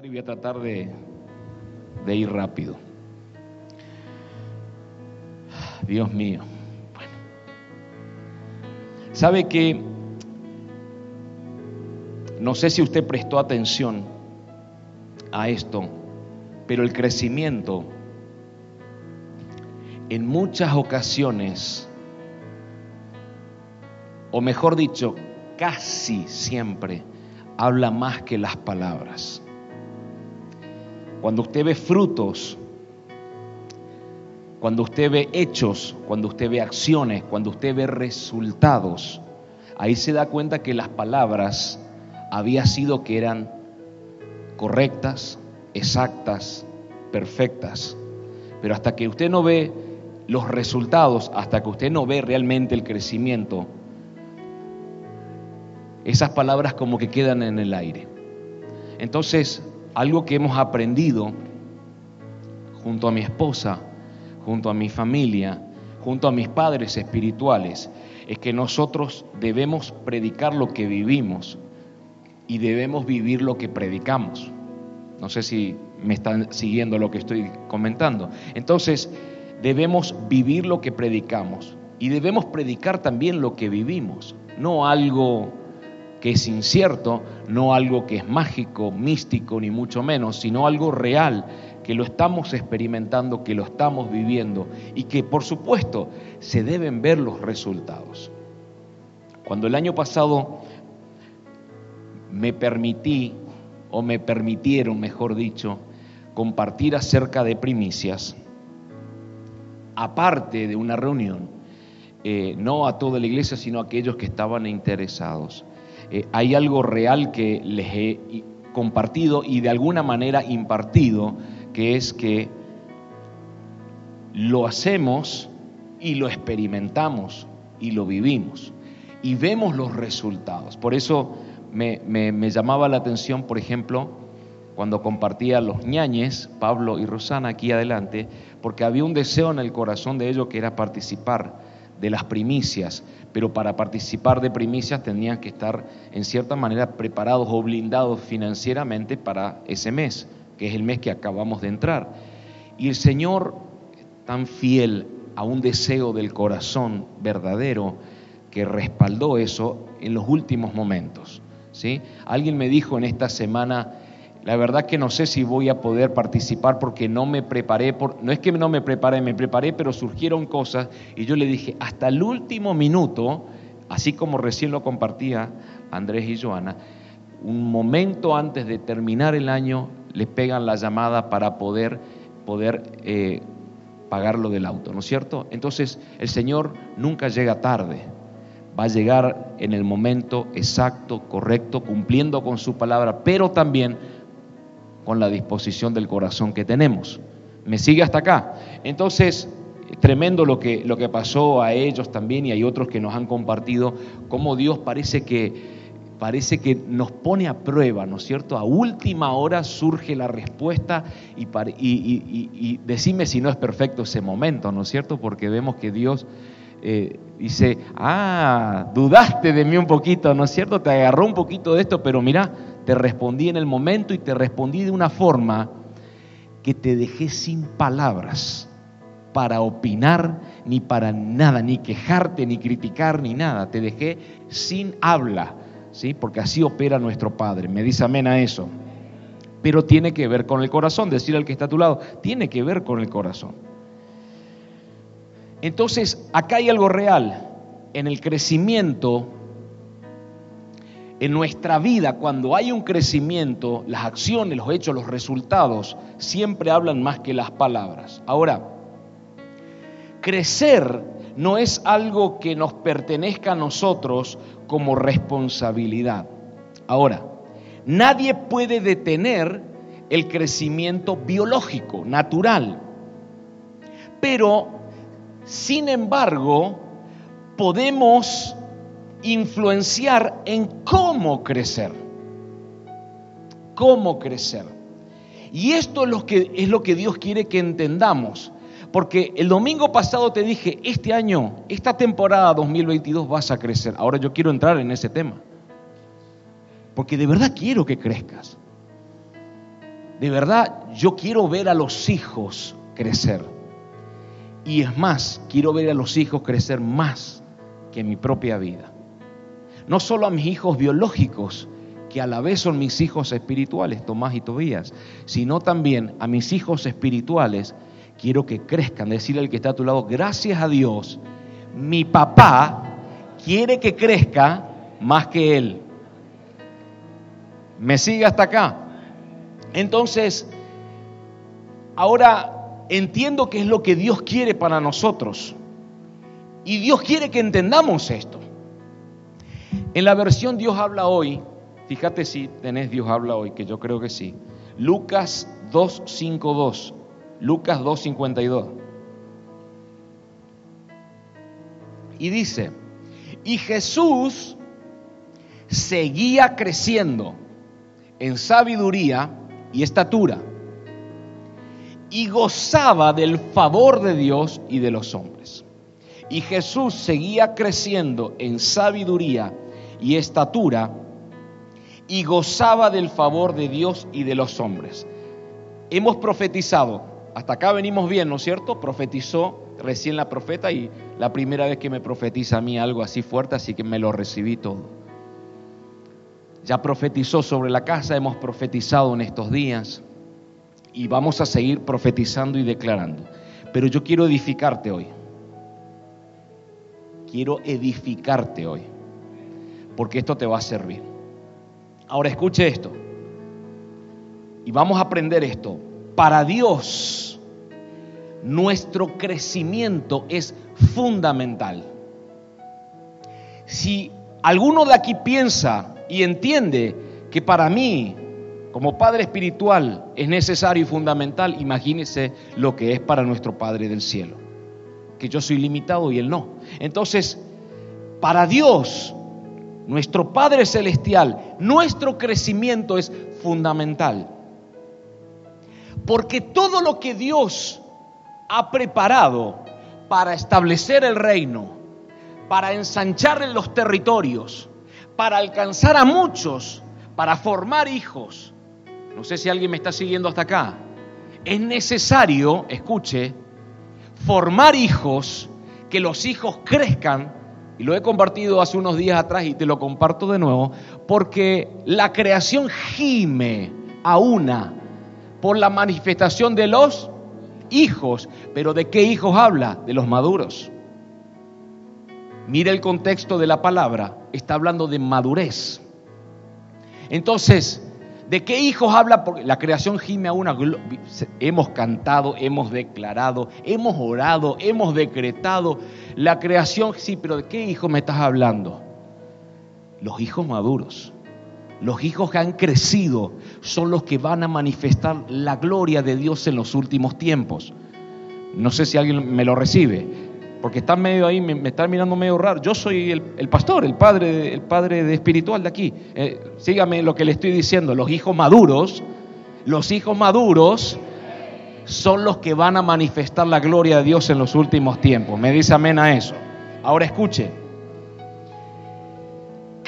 y voy a tratar de, de ir rápido. Dios mío. Bueno. ¿Sabe que no sé si usted prestó atención a esto, pero el crecimiento en muchas ocasiones, o mejor dicho, casi siempre, habla más que las palabras. Cuando usted ve frutos, cuando usted ve hechos, cuando usted ve acciones, cuando usted ve resultados, ahí se da cuenta que las palabras había sido que eran correctas, exactas, perfectas. Pero hasta que usted no ve los resultados, hasta que usted no ve realmente el crecimiento, esas palabras como que quedan en el aire. Entonces, algo que hemos aprendido junto a mi esposa, junto a mi familia, junto a mis padres espirituales, es que nosotros debemos predicar lo que vivimos y debemos vivir lo que predicamos. No sé si me están siguiendo lo que estoy comentando. Entonces, debemos vivir lo que predicamos y debemos predicar también lo que vivimos, no algo que es incierto, no algo que es mágico, místico, ni mucho menos, sino algo real, que lo estamos experimentando, que lo estamos viviendo y que por supuesto se deben ver los resultados. Cuando el año pasado me permití, o me permitieron, mejor dicho, compartir acerca de primicias, aparte de una reunión, eh, no a toda la iglesia, sino a aquellos que estaban interesados. Eh, hay algo real que les he compartido y de alguna manera impartido, que es que lo hacemos y lo experimentamos y lo vivimos y vemos los resultados. Por eso me, me llamaba la atención, por ejemplo, cuando compartía los ñañes, Pablo y Rosana aquí adelante, porque había un deseo en el corazón de ellos que era participar de las primicias, pero para participar de primicias tenían que estar en cierta manera preparados o blindados financieramente para ese mes, que es el mes que acabamos de entrar. Y el Señor, tan fiel a un deseo del corazón verdadero, que respaldó eso en los últimos momentos. ¿sí? Alguien me dijo en esta semana, la verdad que no sé si voy a poder participar porque no me preparé, por, no es que no me preparé, me preparé, pero surgieron cosas y yo le dije, hasta el último minuto, así como recién lo compartía Andrés y Joana, un momento antes de terminar el año le pegan la llamada para poder, poder eh, pagar lo del auto, ¿no es cierto? Entonces el Señor nunca llega tarde, va a llegar en el momento exacto, correcto, cumpliendo con su palabra, pero también con la disposición del corazón que tenemos. ¿Me sigue hasta acá? Entonces, tremendo lo que, lo que pasó a ellos también y hay otros que nos han compartido, cómo Dios parece que, parece que nos pone a prueba, ¿no es cierto? A última hora surge la respuesta y, y, y, decime si no es perfecto ese momento, ¿no es cierto? Porque vemos que Dios eh, dice, ah, dudaste de mí un poquito, ¿no es cierto? Te agarró un poquito de esto, pero mira, te respondí en el momento y te respondí de una forma que te dejé sin palabras para opinar, ni para nada, ni quejarte, ni criticar, ni nada. Te dejé sin habla, ¿sí? Porque así opera nuestro Padre. Me dice amén a eso. Pero tiene que ver con el corazón. Decir al que está a tu lado, tiene que ver con el corazón. Entonces, acá hay algo real. En el crecimiento en nuestra vida, cuando hay un crecimiento, las acciones, los hechos, los resultados, siempre hablan más que las palabras. Ahora, crecer no es algo que nos pertenezca a nosotros como responsabilidad. Ahora, nadie puede detener el crecimiento biológico, natural. Pero, sin embargo, podemos influenciar en cómo crecer. Cómo crecer. Y esto es lo que, es lo que Dios quiere que entendamos. Porque el domingo pasado te dije, este año, esta temporada 2022 vas a crecer. Ahora yo quiero entrar en ese tema. Porque de verdad quiero que crezcas. de verdad, yo quiero ver a los hijos crecer. Y es más, quiero ver a los hijos crecer más que mi propia vida. No solo a mis hijos biológicos, que a la vez son mis hijos espirituales, Tomás y Tobías, sino también a mis hijos espirituales, quiero que crezcan. Decirle al que está a tu lado, gracias a Dios, mi papá quiere que crezca más que él. ¿Me sigue hasta acá? Entonces, ahora entiendo qué es lo que Dios quiere para nosotros. Y Dios quiere que entendamos esto. En la versión Dios habla hoy, fíjate si tenés Dios habla hoy, que yo creo que sí. Lucas 2.52. Lucas 2.52. Y dice, y Jesús seguía creciendo en sabiduría y estatura y gozaba del favor de Dios y de los hombres. Y Jesús seguía creciendo en sabiduría y estatura y gozaba del favor de Dios y de los hombres. Hemos profetizado, hasta acá venimos bien, ¿no es cierto? Profetizó recién la profeta y la primera vez que me profetiza a mí algo así fuerte, así que me lo recibí todo. Ya profetizó sobre la casa, hemos profetizado en estos días y vamos a seguir profetizando y declarando. Pero yo quiero edificarte hoy. Quiero edificarte hoy, porque esto te va a servir. Ahora escuche esto. Y vamos a aprender esto. Para Dios, nuestro crecimiento es fundamental. Si alguno de aquí piensa y entiende que para mí, como Padre Espiritual, es necesario y fundamental, imagínese lo que es para nuestro Padre del cielo. Que yo soy limitado y Él no. Entonces, para Dios, nuestro Padre Celestial, nuestro crecimiento es fundamental. Porque todo lo que Dios ha preparado para establecer el reino, para ensanchar los territorios, para alcanzar a muchos, para formar hijos. No sé si alguien me está siguiendo hasta acá. Es necesario, escuche, formar hijos, que los hijos crezcan, y lo he compartido hace unos días atrás y te lo comparto de nuevo, porque la creación gime a una por la manifestación de los hijos. Pero ¿de qué hijos habla? De los maduros. Mira el contexto de la palabra, está hablando de madurez. Entonces, ¿de qué hijos habla? Porque la creación gime a una. Hemos cantado, hemos declarado, hemos orado, hemos decretado. La creación, sí, pero ¿de qué hijos me estás hablando? Los hijos maduros. Los hijos que han crecido son los que van a manifestar la gloria de Dios en los últimos tiempos. No sé si alguien me lo recibe, porque están medio ahí, me, están mirando medio raro. Yo soy el, pastor, el padre, el padre de espiritual de aquí. Eh, sígame lo que le estoy diciendo. Los hijos maduros, los hijos maduros son los que van a manifestar la gloria de Dios en los últimos tiempos. Me dice amén a eso. Ahora escuche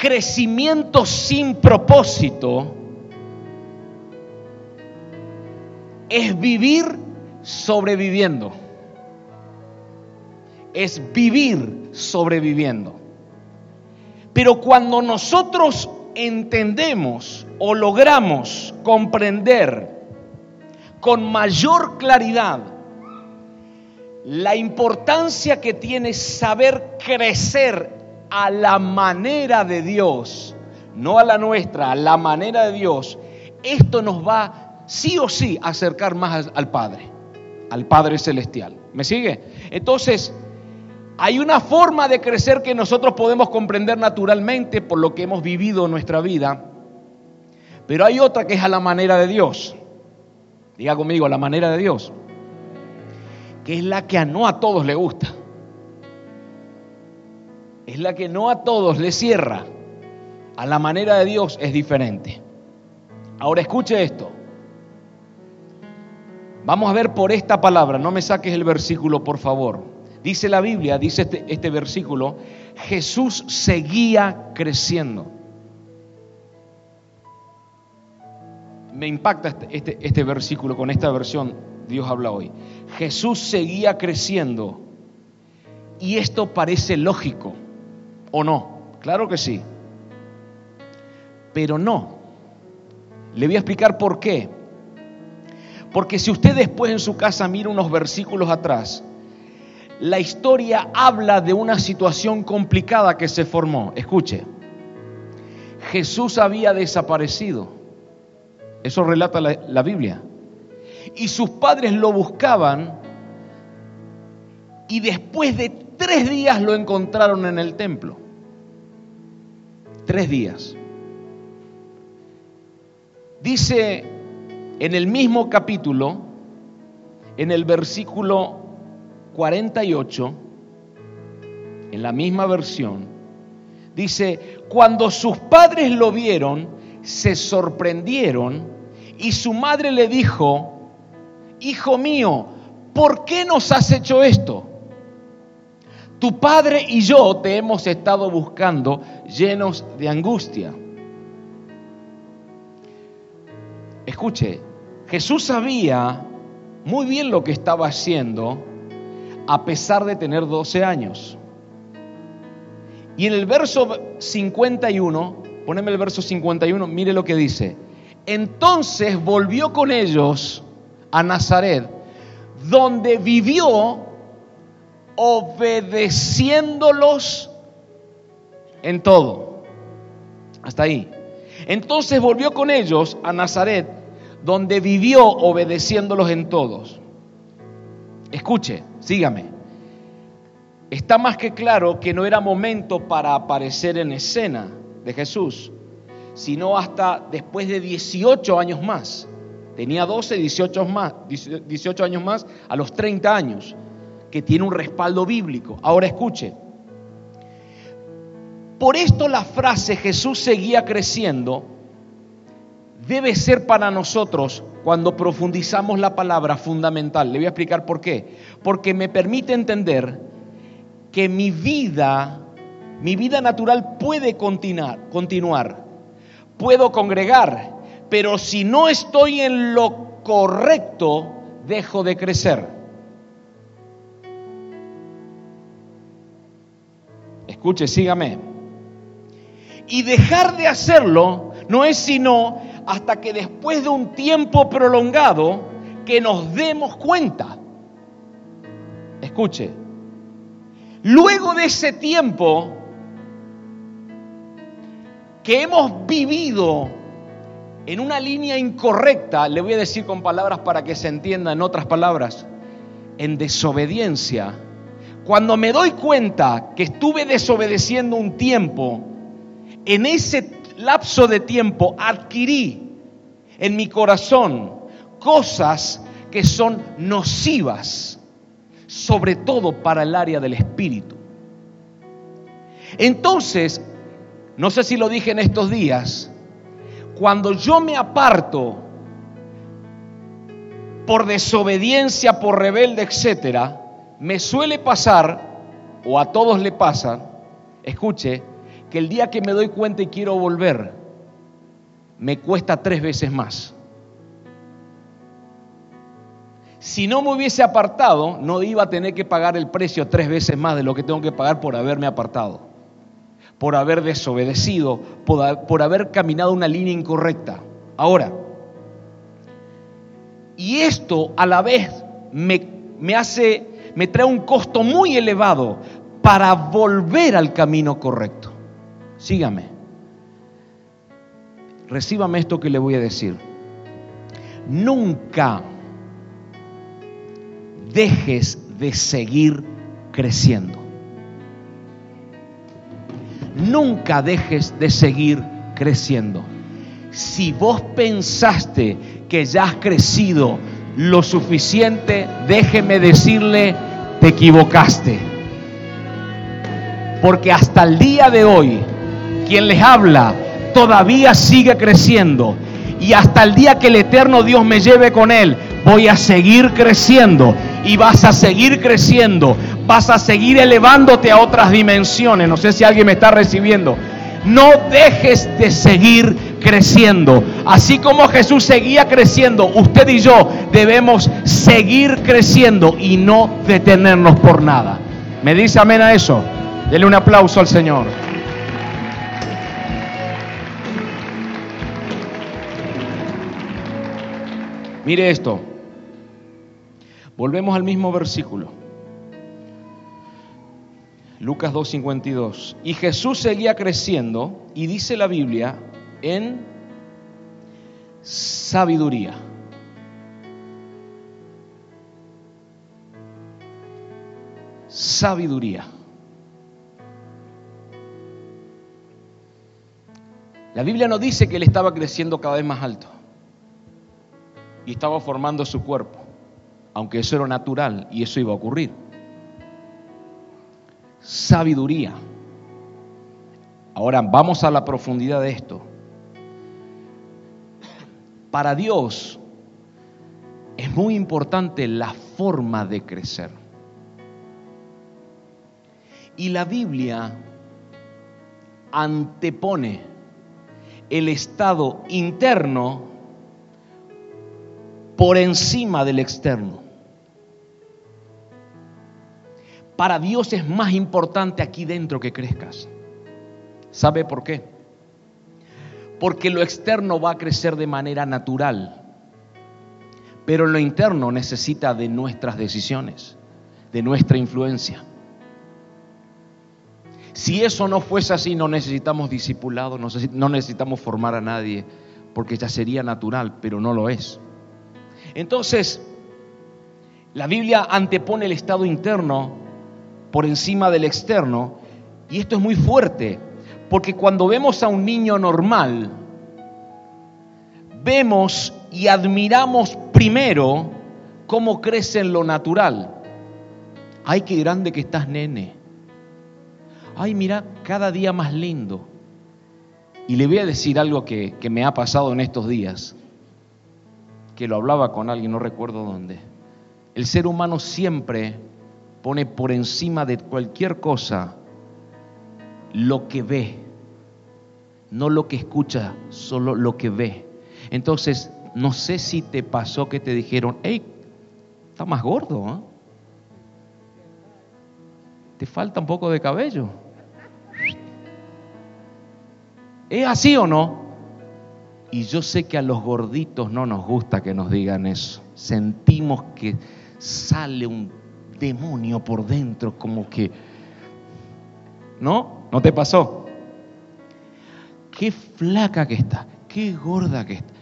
crecimiento sin propósito es vivir sobreviviendo. Es vivir sobreviviendo. Pero cuando nosotros entendemos o logramos comprender con mayor claridad la importancia que tiene saber crecer a la manera de Dios, no a la nuestra, a la manera de Dios, esto nos va sí o sí a acercar más al Padre, al Padre Celestial. ¿Me sigue? Entonces, hay una forma de crecer que nosotros podemos comprender naturalmente por lo que hemos vivido en nuestra vida, pero hay otra que es a la manera de Dios. Diga conmigo, a la manera de Dios, que es la que a no a todos le gusta es la que no a todos le cierra. A la manera de Dios es diferente. Ahora escuche esto. Vamos a ver por esta palabra, no me saques el versículo por favor. Dice la Biblia, dice este, este versículo, Jesús seguía creciendo. me impacta este, este, este versículo con esta versión, Dios habla hoy. Jesús seguía creciendo y esto parece lógico, ¿o no? Claro que sí. Pero no. Le voy a explicar por qué. Porque si usted después en su casa mira unos versículos atrás, la historia habla de una situación complicada que se formó. Escuche, Jesús había desaparecido. Eso relata la, Biblia. Y sus padres lo buscaban y después de tres días lo encontraron en el templo. Tres días. Dice en el mismo capítulo, en el versículo 48, en la misma versión, dice, cuando sus padres lo vieron, se sorprendieron y su madre le dijo, hijo mío, ¿por qué nos has hecho esto? Tu padre y yo te hemos estado buscando llenos de angustia. Escuche, Jesús sabía muy bien lo que estaba haciendo a pesar de tener 12 años. Y en el verso 51, poneme el verso 51, mire lo que dice. Entonces volvió con ellos a Nazaret, donde vivió obedeciéndolos en todo. Hasta ahí. Entonces volvió con ellos a Nazaret, donde vivió obedeciéndolos en todos. Escuche, sígame. Está más que claro que no era momento para aparecer en escena de Jesús, sino hasta después de 18 años más. Tenía 12, 18, más, 18 años más a los 30 años, que tiene un respaldo bíblico. Ahora escuche, por esto la frase Jesús seguía creciendo debe ser para nosotros cuando profundizamos la palabra fundamental. Le voy a explicar por qué. Porque me permite entender que mi vida, mi vida natural puede continuar, continuar. Puedo congregar, pero si no estoy en lo correcto, dejo de crecer. Escuche, sígame. Y dejar de hacerlo no es sino hasta que después de un tiempo prolongado que nos demos cuenta. Escuche, luego de ese tiempo que hemos vivido en una línea incorrecta, le voy a decir con palabras para que se entienda en otras palabras, en desobediencia, cuando me doy cuenta que estuve desobedeciendo un tiempo, en ese lapso de tiempo adquirí en mi corazón cosas que son nocivas, sobre todo para el área del espíritu. Entonces, no sé si lo dije en estos días, cuando yo me aparto por desobediencia, por rebelde, etcétera, me suele pasar, o a todos le pasa, escuche, que el día que me doy cuenta y quiero volver, me cuesta tres veces más. Si no me hubiese apartado, no iba a tener que pagar el precio tres veces más de lo que tengo que pagar por haberme apartado, por haber desobedecido, por, haber caminado una línea incorrecta. Ahora, y esto a la vez me, me hace, me trae un costo muy elevado para volver al camino correcto. Sígame. Recíbame esto que le voy a decir. Nunca dejes de seguir creciendo. Nunca dejes de seguir creciendo. Si vos pensaste que ya has crecido lo suficiente, déjeme decirle, te equivocaste. Porque hasta el día de hoy quien les habla, todavía sigue creciendo. Y hasta el día que el eterno Dios me lleve con él, voy a seguir creciendo. Y vas a seguir creciendo. Vas a seguir elevándote a otras dimensiones. No sé si alguien me está recibiendo. No dejes de seguir creciendo. Así como Jesús seguía creciendo, usted y yo debemos seguir creciendo y no detenernos por nada. ¿Me dice amén a eso? Dele un aplauso al Señor. Mire esto. Volvemos al mismo versículo. Lucas 2.52. Y Jesús seguía creciendo, y dice la Biblia, en sabiduría. Sabiduría. La Biblia no dice que él estaba creciendo cada vez más alto y estaba formando su cuerpo, aunque eso era natural y eso iba a ocurrir. Sabiduría. Ahora vamos a la profundidad de esto. Para Dios es muy importante la forma de crecer. Y la Biblia antepone el estado interno por encima del externo. Para Dios es más importante aquí dentro que crezcas. ¿Sabe por qué? Porque lo externo va a crecer de manera natural, pero lo interno necesita de nuestras decisiones, de nuestra influencia. Si eso no fuese así, no necesitamos discipulado, no necesitamos formar a nadie, porque ya sería natural, pero no lo es. Entonces, la Biblia antepone el estado interno por encima del externo, y esto es muy fuerte, porque cuando vemos a un niño normal, vemos y admiramos primero cómo crece en lo natural. Ay, qué grande que estás, nene. Ay, mira, cada día más lindo. Y le voy a decir algo que, que me ha pasado en estos días que lo hablaba con alguien, no recuerdo dónde. El ser humano siempre pone por encima de cualquier cosa lo que ve, no lo que escucha, solo lo que ve. Entonces, no sé si te pasó que te dijeron, hey, está más gordo, ¿eh? te falta un poco de cabello. ¿Es así o no? Y yo sé que a los gorditos no nos gusta que nos digan eso. Sentimos que sale un demonio por dentro, como que... ¿No? ¿No te pasó? Qué flaca que está, qué gorda que está.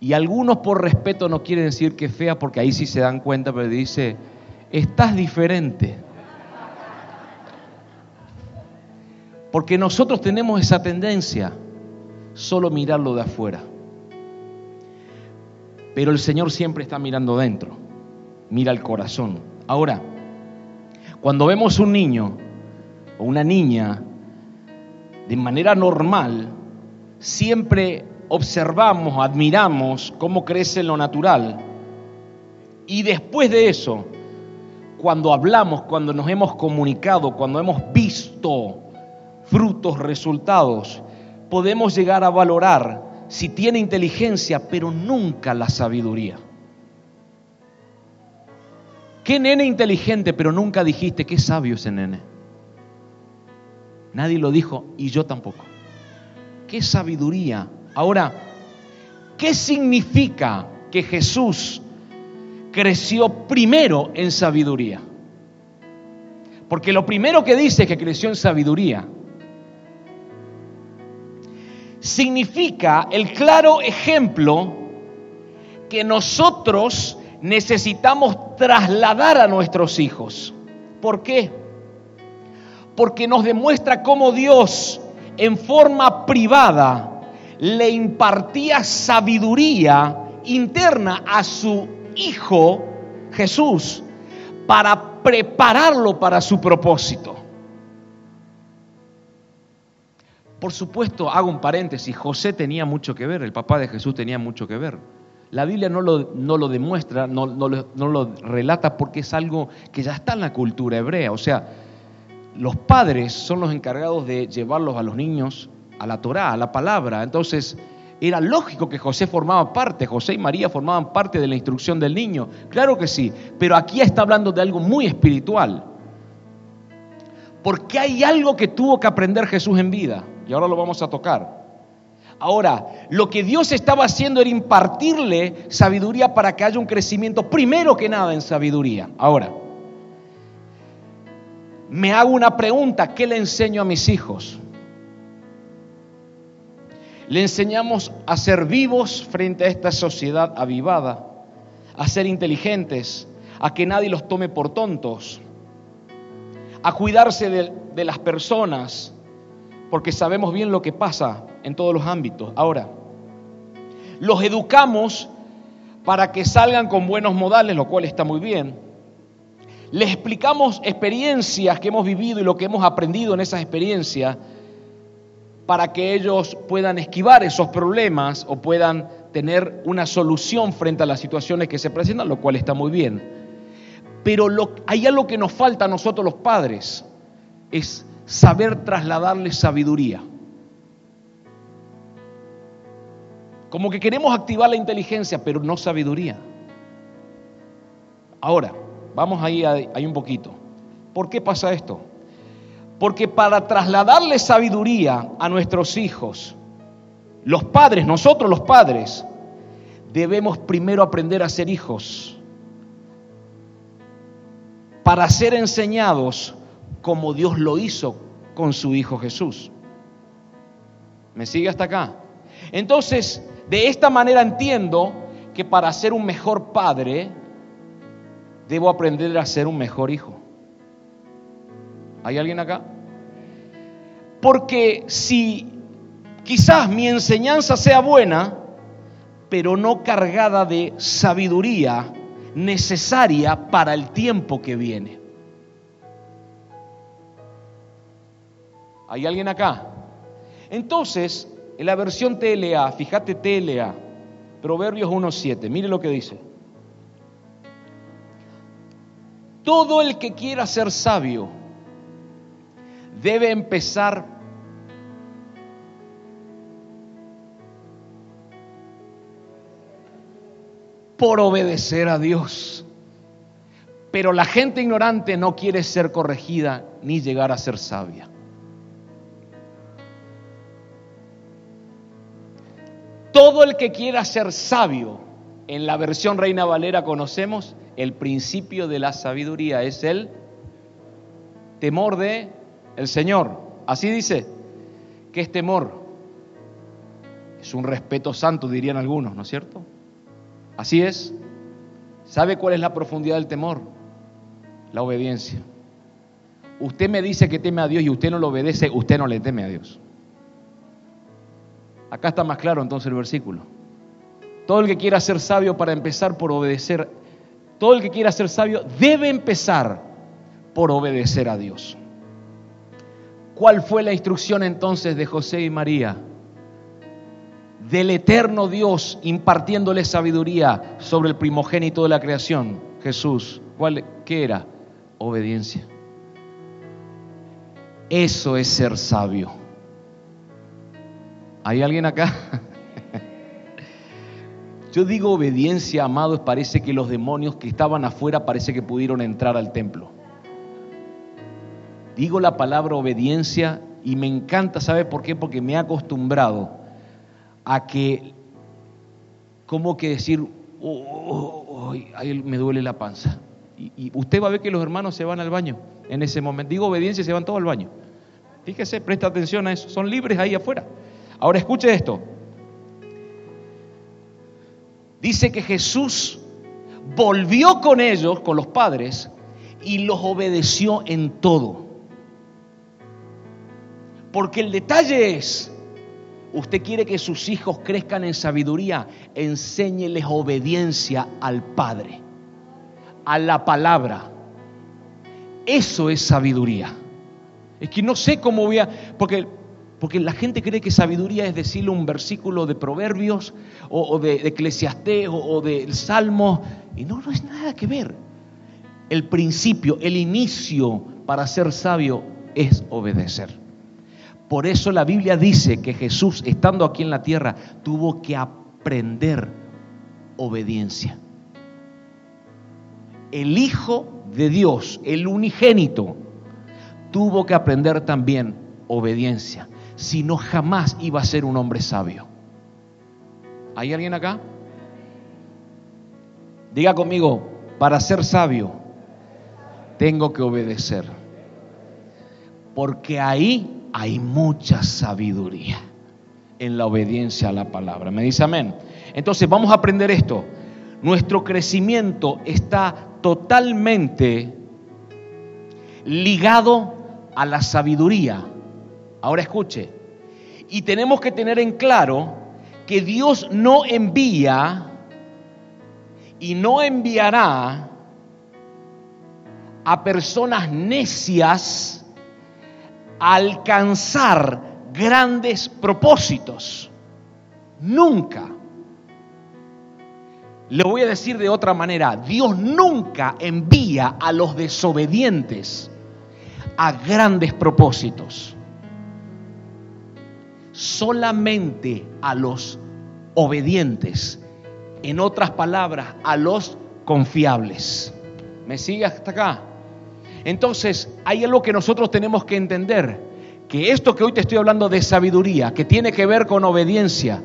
Y algunos por respeto no quieren decir que fea porque ahí sí se dan cuenta, pero dice, estás diferente. Porque nosotros tenemos esa tendencia solo mirarlo de afuera. Pero el Señor siempre está mirando dentro, mira el corazón. Ahora, cuando vemos un niño o una niña de manera normal, siempre observamos, admiramos cómo crece lo natural. Y después de eso, cuando hablamos, cuando nos hemos comunicado, cuando hemos visto frutos, resultados, podemos llegar a valorar si tiene inteligencia, pero nunca la sabiduría. Qué nene inteligente, pero nunca dijiste qué sabio ese nene. Nadie lo dijo y yo tampoco. Qué sabiduría. Ahora, ¿qué significa que Jesús creció primero en sabiduría? Porque lo primero que dice es que creció en sabiduría significa el claro ejemplo que nosotros necesitamos trasladar a nuestros hijos. ¿Por qué? Porque nos demuestra cómo Dios en forma privada le impartía sabiduría interna a su hijo Jesús para prepararlo para su propósito. Por supuesto, hago un paréntesis, José tenía mucho que ver, el papá de Jesús tenía mucho que ver. La Biblia no lo, no lo demuestra, no, no, no lo relata porque es algo que ya está en la cultura hebrea. O sea, los padres son los encargados de llevarlos a los niños a la Torá, a la palabra. Entonces, era lógico que José formaba parte, José y María formaban parte de la instrucción del niño. Claro que sí, pero aquí está hablando de algo muy espiritual. Porque hay algo que tuvo que aprender Jesús en vida, y ahora lo vamos a tocar. Ahora, lo que Dios estaba haciendo era impartirle sabiduría para que haya un crecimiento, primero que nada en sabiduría. Ahora, me hago una pregunta, ¿qué le enseño a mis hijos? Le enseñamos a ser vivos frente a esta sociedad avivada, a ser inteligentes, a que nadie los tome por tontos, a cuidarse de, de las personas, porque sabemos bien lo que pasa en todos los ámbitos. Ahora, los educamos para que salgan con buenos modales, lo cual está muy bien. Les explicamos experiencias que hemos vivido y lo que hemos aprendido en esas experiencias para que ellos puedan esquivar esos problemas o puedan tener una solución frente a las situaciones que se presentan, lo cual está muy bien. Pero hay algo que nos falta a nosotros los padres, es saber trasladarles sabiduría. Como que queremos activar la inteligencia, pero no sabiduría. Ahora, vamos ahí, ahí un poquito. ¿Por qué pasa esto? Porque para trasladarle sabiduría a nuestros hijos, los padres, nosotros los padres, debemos primero aprender a ser hijos. Para ser enseñados como Dios lo hizo con su Hijo Jesús. ¿Me sigue hasta acá? Entonces, de esta manera entiendo que para ser un mejor padre, debo aprender a ser un mejor hijo. ¿Hay alguien acá? Porque si quizás mi enseñanza sea buena, pero no cargada de sabiduría necesaria para el tiempo que viene. ¿Hay alguien acá? Entonces, en la versión TLA, fíjate TLA, Proverbios 1.7, mire lo que dice. Todo el que quiera ser sabio debe empezar por obedecer a Dios. Pero la gente ignorante no quiere ser corregida ni llegar a ser sabia. Todo el que quiera ser sabio, en la versión Reina Valera conocemos, el principio de la sabiduría es el temor de el Señor. Así dice, ¿qué es temor? Es un respeto santo, dirían algunos, ¿no es cierto? Así es. ¿Sabe cuál es la profundidad del temor? La obediencia. Usted me dice que teme a Dios y usted no lo obedece, usted no le teme a Dios. Acá está más claro entonces el versículo. Todo el que quiera ser sabio para empezar por obedecer, todo el que quiera ser sabio debe empezar por obedecer a Dios. ¿Cuál fue la instrucción entonces de José y María? Del eterno Dios impartiéndole sabiduría sobre el primogénito de la creación, Jesús. ¿Cuál, ¿Qué era? Obediencia. Eso es ser sabio. ¿Hay alguien acá? Yo digo obediencia, amados, parece que los demonios que estaban afuera parece que pudieron entrar al templo. Digo la palabra obediencia y me encanta, ¿sabe por qué? Porque me he acostumbrado a que, como que decir, oh, ahí me duele la panza. Y, y, usted va a ver que los hermanos se van al baño en ese momento. Digo obediencia se van todos al baño. Fíjese, presta atención a eso. Son libres ahí afuera. Ahora escuche esto. Dice que Jesús volvió con ellos, con los padres, y los obedeció en todo. Porque el detalle es, usted quiere que sus hijos crezcan en sabiduría, enséñeles obediencia al Padre, a la palabra. Eso es sabiduría. Es que no sé cómo voy a... Porque porque la gente cree que sabiduría es decirle un versículo de Proverbios o, de, de Eclesiastés o, o del Salmo. Y no, no es nada que ver. El principio, el inicio para ser sabio es obedecer. Por eso la Biblia dice que Jesús, estando aquí en la tierra, tuvo que aprender obediencia. El Hijo de Dios, el unigénito, tuvo que aprender también obediencia. Si no, jamás iba a ser un hombre sabio. ¿Hay alguien acá? Diga conmigo, para ser sabio, tengo que obedecer. Porque ahí hay mucha sabiduría en la obediencia a la palabra. ¿Me dice amén? Entonces vamos a aprender esto. Nuestro crecimiento está totalmente ligado a la sabiduría. Ahora escuche. Y tenemos que tener en claro que Dios no envía y no enviará a personas necias a alcanzar grandes propósitos. Nunca. Le voy a decir de otra manera, Dios nunca envía a los desobedientes a grandes propósitos. Solamente a los obedientes. En otras palabras, a los confiables. ¿Me sigue hasta acá? Entonces, hay algo que nosotros tenemos que entender, que esto que hoy te estoy hablando de sabiduría, que tiene que ver con obediencia,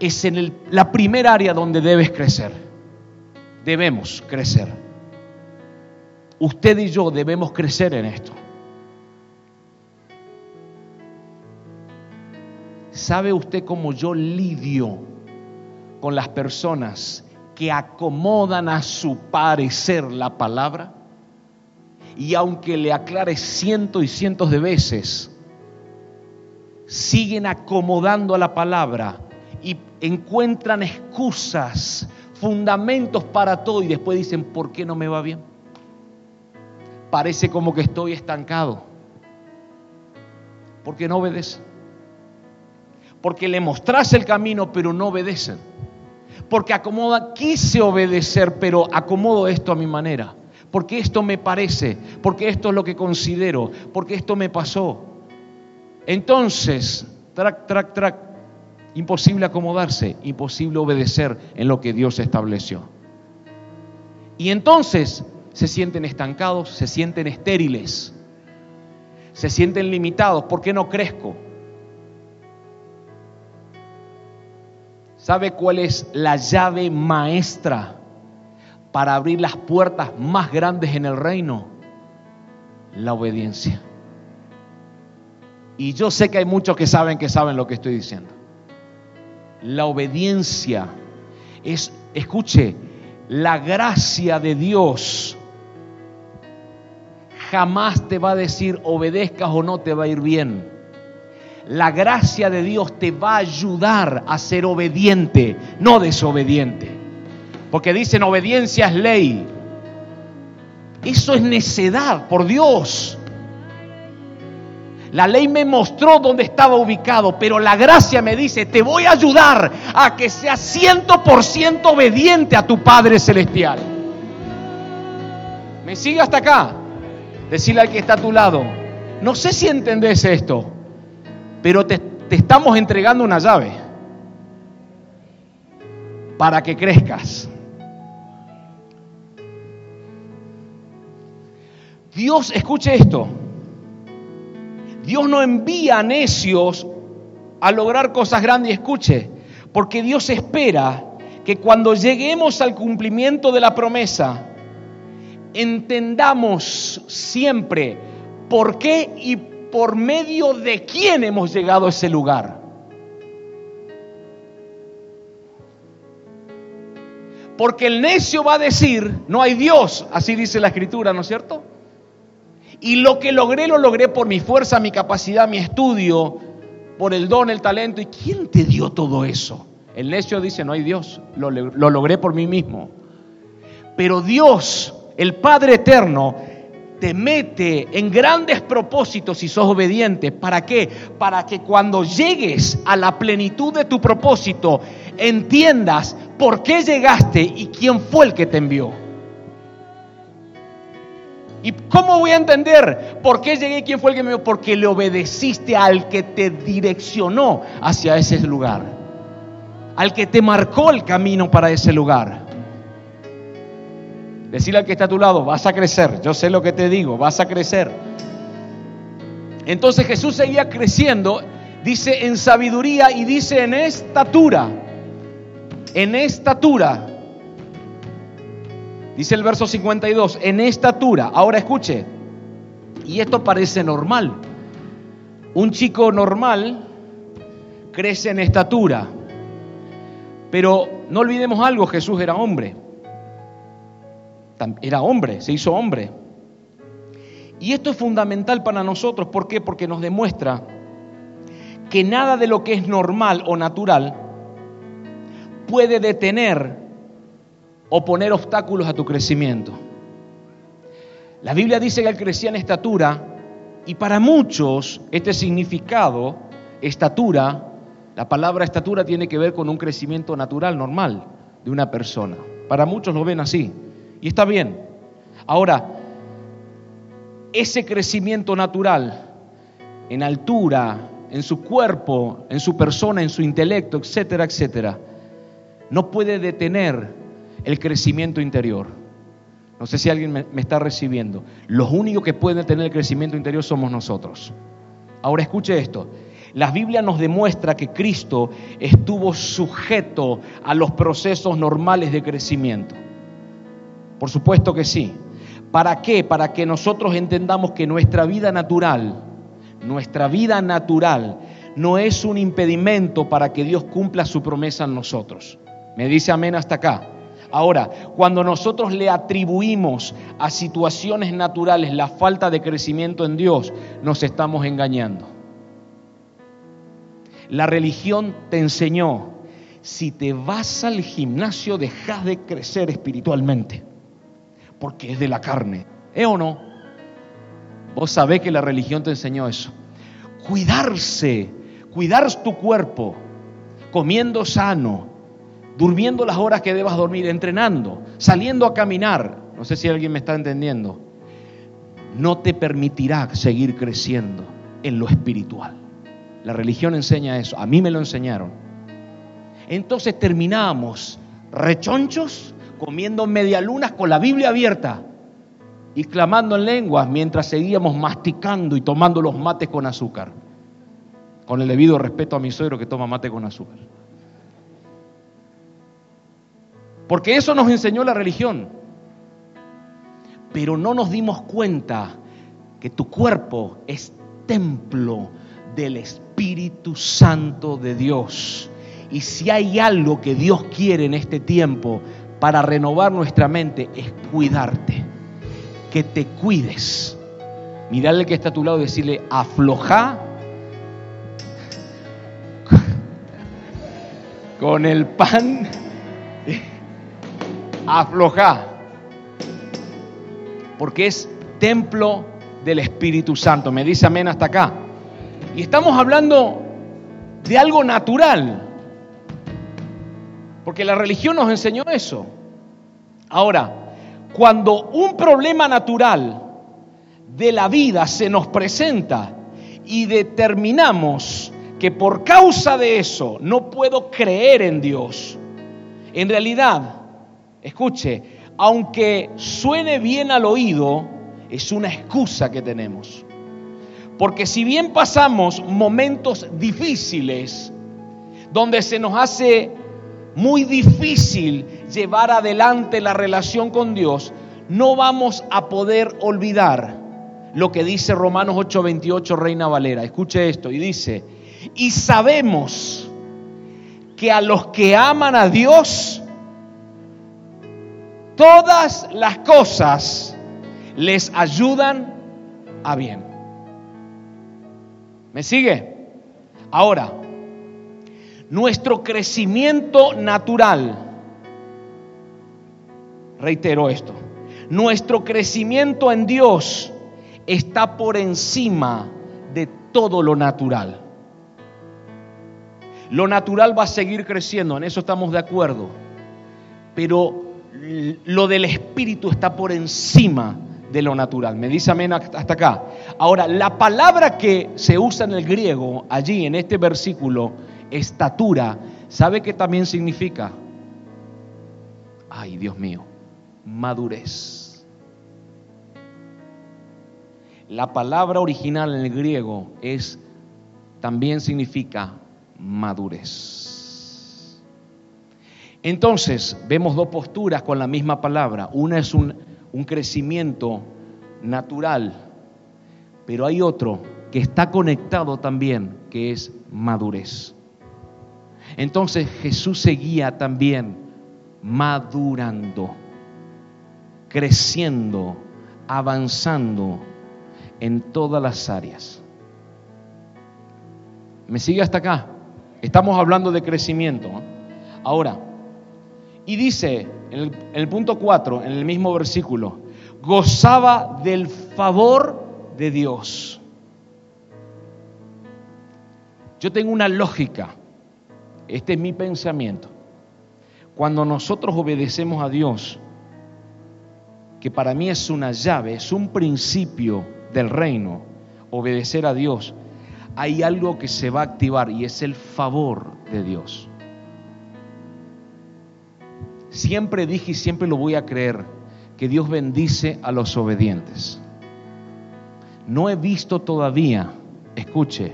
es en la primera área donde debes crecer. Debemos crecer. Usted y yo debemos crecer en esto. ¿Sabe usted cómo yo lidio con las personas que acomodan a su parecer la palabra? Y aunque le aclare cientos y cientos de veces, siguen acomodando a la palabra y encuentran excusas, fundamentos para todo y después dicen, ¿por qué no me va bien? Parece como que estoy estancado. Porque no obedecen. Porque le mostras el camino, pero no obedecen. Porque acomoda, quise obedecer, pero acomodo esto a mi manera. Porque esto me parece, porque esto es lo que considero, porque esto me pasó. Entonces, Imposible acomodarse, imposible obedecer en lo que Dios estableció. Y entonces se sienten estancados, se sienten estériles, se sienten limitados. ¿Por qué no crezco? ¿Sabe cuál es la llave maestra para abrir las puertas más grandes en el reino? La obediencia. Y yo sé que hay muchos que saben que saben lo que estoy diciendo. La obediencia es, escuche, la gracia de Dios jamás te va a decir obedezcas o no te va a ir bien. La gracia de Dios te va a ayudar a ser obediente, no desobediente. Porque dicen obediencia es ley. Eso es necedad, por Dios. La ley me mostró dónde estaba ubicado, pero la gracia me dice, te voy a ayudar a que seas ciento por ciento obediente a tu Padre Celestial. ¿Me sigue hasta acá? Decirle al que está a tu lado, no sé si entendés esto, pero te, estamos entregando una llave para que crezcas. Dios, escuche esto, Dios no envía a necios a lograr cosas grandes. Escuche, porque Dios espera que cuando lleguemos al cumplimiento de la promesa, entendamos siempre por qué y por medio de quién hemos llegado a ese lugar. Porque el necio va a decir, no hay Dios, así dice la escritura, ¿no es cierto? Y lo que logré, lo logré por mi fuerza, mi capacidad, mi estudio, por el don, el talento. ¿Y quién te dio todo eso? El necio dice, no hay Dios, lo, lo logré por mí mismo. Pero Dios, el Padre Eterno, te mete en grandes propósitos si sos obediente. ¿Para qué? Para que cuando llegues a la plenitud de tu propósito, entiendas por qué llegaste y quién fue el que te envió. ¿Y cómo voy a entender por qué llegué? ¿Quién fue el que me dio? Porque le obedeciste al que te direccionó hacia ese lugar. Al que te marcó el camino para ese lugar. Decirle al que está a tu lado, vas a crecer. Yo sé lo que te digo, vas a crecer. Entonces Jesús seguía creciendo, dice en sabiduría y dice en estatura. En estatura. Dice el verso 52, en estatura. Ahora escuche, y esto parece normal. Un chico normal crece en estatura. Pero no olvidemos algo, Jesús era hombre. Era hombre, se hizo hombre. Y esto es fundamental para nosotros. ¿Por qué? Porque nos demuestra que nada de lo que es normal o natural puede detener o poner obstáculos a tu crecimiento. La Biblia dice que él crecía en estatura y para muchos este significado, estatura, la palabra estatura tiene que ver con un crecimiento natural, normal de una persona. Para muchos lo ven así y está bien. Ahora, ese crecimiento natural en altura, en su cuerpo, en su persona, en su intelecto, etcétera, etcétera, no puede detener el crecimiento interior. No sé si alguien me, está recibiendo. Los únicos que pueden tener el crecimiento interior somos nosotros. Ahora escuche esto. La Biblia nos demuestra que Cristo estuvo sujeto a los procesos normales de crecimiento. Por supuesto que sí. ¿Para qué? Para que nosotros entendamos que nuestra vida natural, nuestra vida natural, no es un impedimento para que Dios cumpla su promesa en nosotros. Me dice amén hasta acá. Ahora, cuando nosotros le atribuimos a situaciones naturales la falta de crecimiento en Dios, nos estamos engañando. La religión te enseñó, si te vas al gimnasio dejas de crecer espiritualmente, porque es de la carne. ¿Eh o no? Vos sabés que la religión te enseñó eso. Cuidarse, cuidar tu cuerpo, comiendo sano, durmiendo las horas que debas dormir, entrenando, saliendo a caminar. No sé si alguien me está entendiendo. No te permitirá seguir creciendo en lo espiritual. La religión enseña eso. A mí me lo enseñaron. Entonces terminamos rechonchos, comiendo medialunas con la Biblia abierta y clamando en lenguas mientras seguíamos masticando y tomando los mates con azúcar. Con el debido respeto a mi suegro que toma mate con azúcar. Porque eso nos enseñó la religión. Pero no nos dimos cuenta que tu cuerpo es templo del Espíritu Santo de Dios. Y si hay algo que Dios quiere en este tiempo para renovar nuestra mente es cuidarte. Que te cuides. Mirarle que está a tu lado y decirle, afloja con el pan afloja. Porque es templo del Espíritu Santo. Me dice amén hasta acá. Y estamos hablando de algo natural. Porque la religión nos enseñó eso. Ahora, cuando un problema natural de la vida se nos presenta y determinamos que por causa de eso no puedo creer en Dios, en realidad escuche, aunque suene bien al oído, es una excusa que tenemos. Porque si bien pasamos momentos difíciles, donde se nos hace muy difícil llevar adelante la relación con Dios, no vamos a poder olvidar lo que dice Romanos 8:28 Reina Valera. Escuche esto y dice, y sabemos que a los que aman a Dios, todas las cosas les ayudan a bien. ¿Me sigue? Ahora, nuestro crecimiento natural, reitero esto, nuestro crecimiento en Dios está por encima de todo lo natural. Lo natural va a seguir creciendo, en eso estamos de acuerdo, pero lo del Espíritu está por encima de lo natural. Me dice amén hasta acá. Ahora, la palabra que se usa en el griego, allí en este versículo, estatura, ¿sabe qué también significa? Ay, Dios mío, madurez. La palabra original en el griego es también significa madurez. Entonces, vemos dos posturas con la misma palabra. Una es un, un crecimiento natural, pero hay otro que está conectado también, que es madurez. Entonces Jesús seguía también madurando, creciendo, avanzando en todas las áreas. ¿Me sigue hasta acá? Estamos hablando de crecimiento. Ahora, y dice en el, punto 4, en el mismo versículo, gozaba del favor de Dios. Yo tengo una lógica, este es mi pensamiento. Cuando nosotros obedecemos a Dios, que para mí es una llave, es un principio del reino, obedecer a Dios, hay algo que se va a activar y es el favor de Dios. Siempre dije y siempre lo voy a creer que Dios bendice a los obedientes. No he visto todavía, escuche,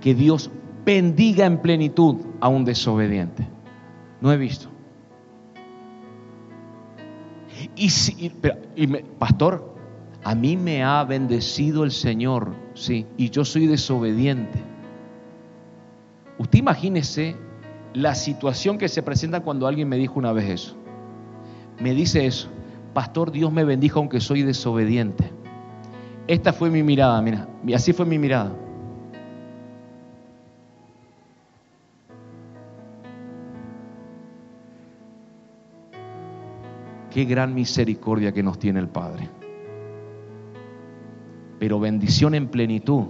que Dios bendiga en plenitud a un desobediente. No he visto. Y, si, pastor, a mí me ha bendecido el Señor, sí, y yo soy desobediente. Usted imagínese la situación que se presenta cuando alguien me dijo una vez eso. Me dice eso, pastor, Dios me bendijo aunque soy desobediente. Esta fue mi mirada, mira, así fue mi mirada. Qué gran misericordia que nos tiene el Padre. Pero bendición en plenitud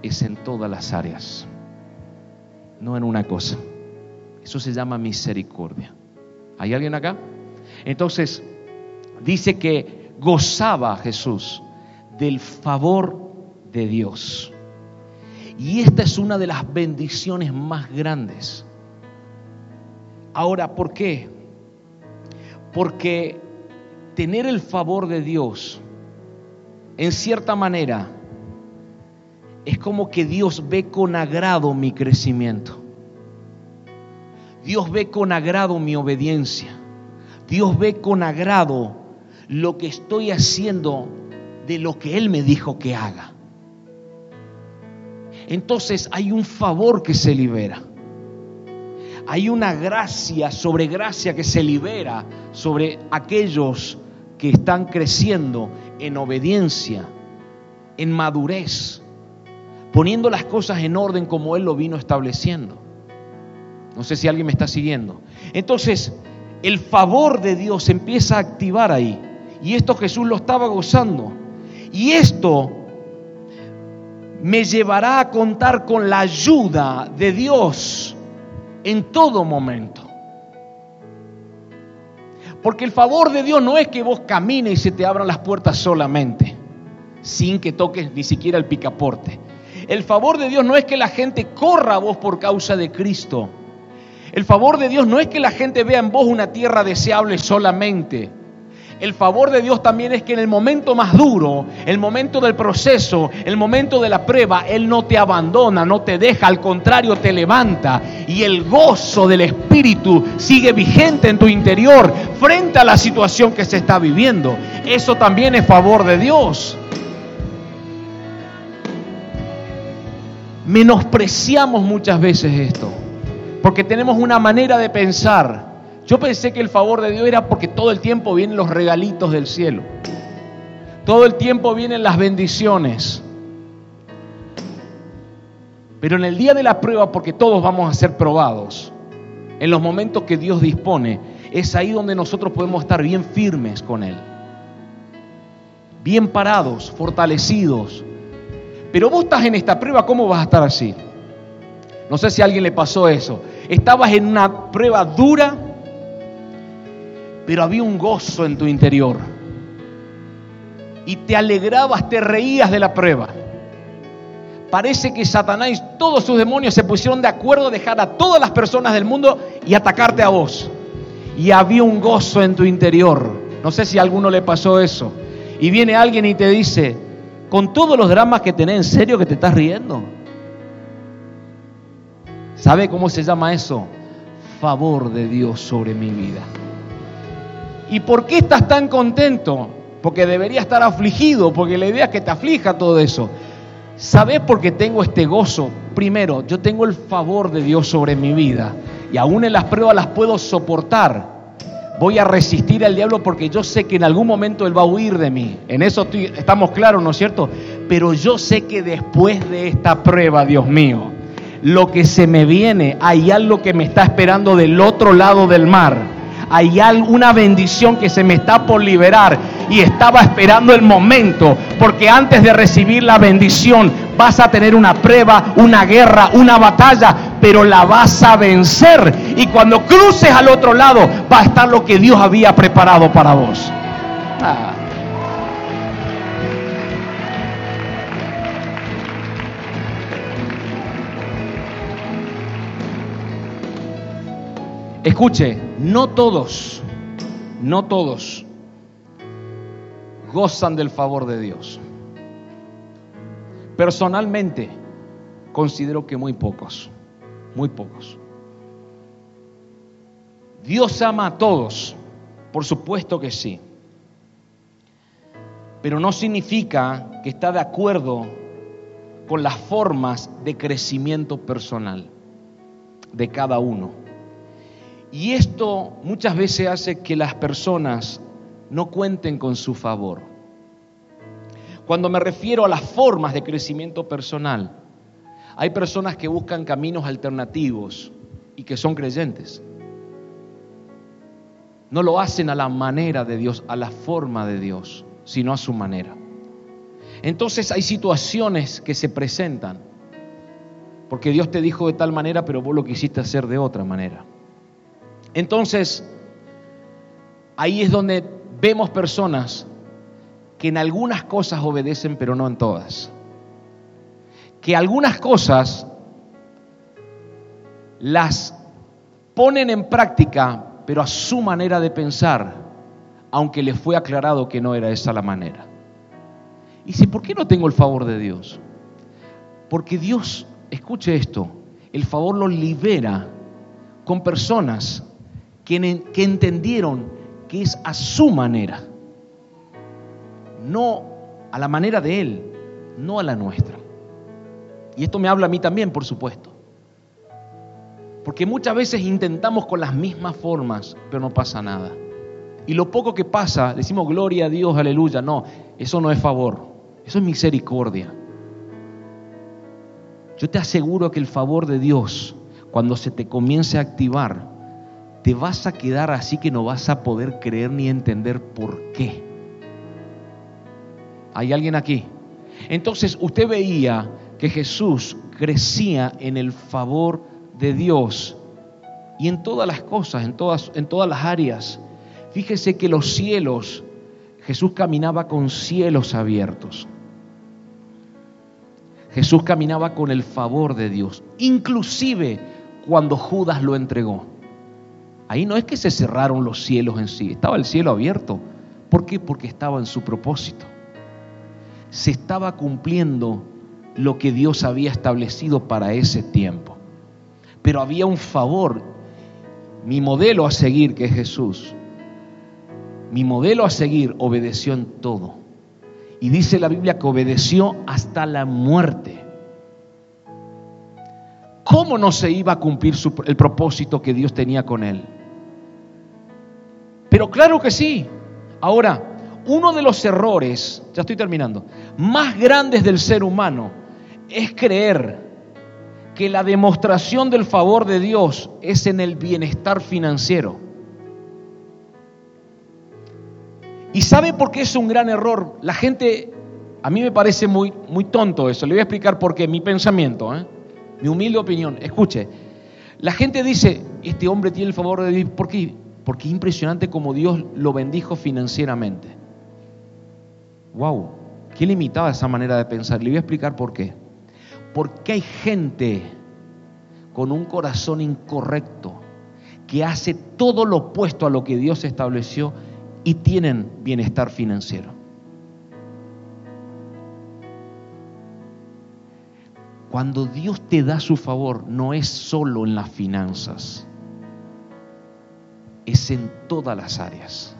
es en todas las áreas, no en una cosa. Eso se llama misericordia. ¿Hay alguien acá? Entonces, dice que gozaba Jesús del favor de Dios. Y esta es una de las bendiciones más grandes. Ahora, ¿por qué? Porque tener el favor de Dios en cierta manera, es como que Dios ve con agrado mi crecimiento. Dios ve con agrado mi obediencia. Dios ve con agrado lo que estoy haciendo de lo que Él me dijo que haga. Entonces hay un favor que se libera. Hay una gracia sobre gracia que se libera sobre aquellos que están creciendo en obediencia, en madurez, poniendo las cosas en orden como Él lo vino estableciendo. No sé si alguien me está siguiendo. Entonces, el favor de Dios empieza a activar ahí. Y esto Jesús lo estaba gozando. Y esto me llevará a contar con la ayuda de Dios en todo momento. Porque el favor de Dios no es que vos camines y se te abran las puertas solamente, sin que toques ni siquiera el picaporte. El favor de Dios no es que la gente corra a vos por causa de Cristo. El favor de Dios no es que la gente vea en vos una tierra deseable solamente. El favor de Dios también es que en el momento más duro, el momento del proceso, el momento de la prueba, Él no te abandona, no te deja, al contrario te levanta y el gozo del Espíritu sigue vigente en tu interior frente a la situación que se está viviendo. Eso también es favor de Dios. Menospreciamos muchas veces esto, porque tenemos una manera de pensar yo pensé que el favor de Dios era porque todo el tiempo vienen los regalitos del cielo. Todo el tiempo vienen las bendiciones. Pero en el día de la prueba, porque todos vamos a ser probados, en los momentos que Dios dispone, es ahí donde nosotros podemos estar bien firmes con Él. Bien parados, fortalecidos. Pero vos estás en esta prueba, ¿cómo vas a estar así? No sé si a alguien le pasó eso. Estabas en una prueba dura, pero había un gozo en tu interior. y te alegrabas, te reías de la prueba. Parece que Satanás y todos sus demonios se pusieron de acuerdo a dejar a todas las personas del mundo y atacarte a vos. Y había un gozo en tu interior. No sé si a alguno le pasó eso. Y viene alguien y te dice, con todos los dramas que tenés, ¿en serio que te estás riendo? ¿Sabe cómo se llama eso? Favor de Dios sobre mi vida. ¿Y por qué estás tan contento? Porque debería estar afligido, porque la idea es que te aflija todo eso. ¿Sabes por qué tengo este gozo? Primero, yo tengo el favor de Dios sobre mi vida y aún en las pruebas las puedo soportar. Voy a resistir al diablo porque yo sé que en algún momento él va a huir de mí. En eso estamos claros, ¿no es cierto? Pero yo sé que después de esta prueba, Dios mío, lo que se me viene, hay algo que me está esperando del otro lado del mar hay alguna bendición que se me está por liberar y estaba esperando el momento, porque antes de recibir la bendición vas a tener una prueba, una guerra, una batalla, pero la vas a vencer. Y cuando cruces al otro lado va a estar lo que Dios había preparado para vos. Ah. Escuche, no todos, no todos gozan del favor de Dios. Personalmente, considero que muy pocos, muy pocos. Dios ama a todos, por supuesto que sí. Pero no significa que está de acuerdo con las formas de crecimiento personal de cada uno. Y esto muchas veces hace que las personas no cuenten con su favor. Cuando me refiero a las formas de crecimiento personal, hay personas que buscan caminos alternativos y que son creyentes. No lo hacen a la manera de Dios, a la forma de Dios, sino a su manera. Entonces hay situaciones que se presentan, porque Dios te dijo de tal manera, pero vos lo quisiste hacer de otra manera. Entonces, ahí es donde vemos personas que en algunas cosas obedecen, pero no en todas. Que algunas cosas las ponen en práctica, pero a su manera de pensar, aunque les fue aclarado que no era esa la manera. Y si, ¿por qué no tengo el favor de Dios? Porque Dios, escuche esto, el favor lo libera con personas que, entendieron que es a su manera, no a la manera de Él, no a la nuestra. Y esto me habla a mí también, por supuesto. Porque muchas veces intentamos con las mismas formas, pero no pasa nada. Y lo poco que pasa, decimos gloria a Dios, aleluya. No, eso no es favor, eso es misericordia. Yo te aseguro que el favor de Dios, cuando se te comience a activar, te vas a quedar así que no vas a poder creer ni entender por qué. ¿Hay alguien aquí? Entonces usted veía que Jesús crecía en el favor de Dios y en todas las cosas, en todas, en todas las áreas. Fíjese que los cielos, Jesús caminaba con cielos abiertos. Jesús caminaba con el favor de Dios, inclusive cuando Judas lo entregó. Ahí no es que se cerraron los cielos en sí, estaba el cielo abierto. ¿Por qué? Porque estaba en su propósito. Se estaba cumpliendo lo que Dios había establecido para ese tiempo. Pero había un favor. Mi modelo a seguir, que es Jesús, mi modelo a seguir obedeció en todo. Y dice la Biblia que obedeció hasta la muerte. ¿Cómo no se iba a cumplir el propósito que Dios tenía con él? Pero claro que sí. Ahora, uno de los errores, ya estoy terminando, más grandes del ser humano es creer que la demostración del favor de Dios es en el bienestar financiero. ¿Y sabe por qué es un gran error? La gente, a mí me parece muy, muy tonto eso. Le voy a explicar por qué, mi pensamiento, ¿eh? mi humilde opinión. Escuche, la gente dice, este hombre tiene el favor de Dios. ¿Por qué? Porque es impresionante como Dios lo bendijo financieramente. wow, qué limitada esa manera de pensar. Le voy a explicar por qué. Porque hay gente con un corazón incorrecto que hace todo lo opuesto a lo que Dios estableció y tienen bienestar financiero. Cuando Dios te da su favor, no es solo en las finanzas, es en todas las áreas.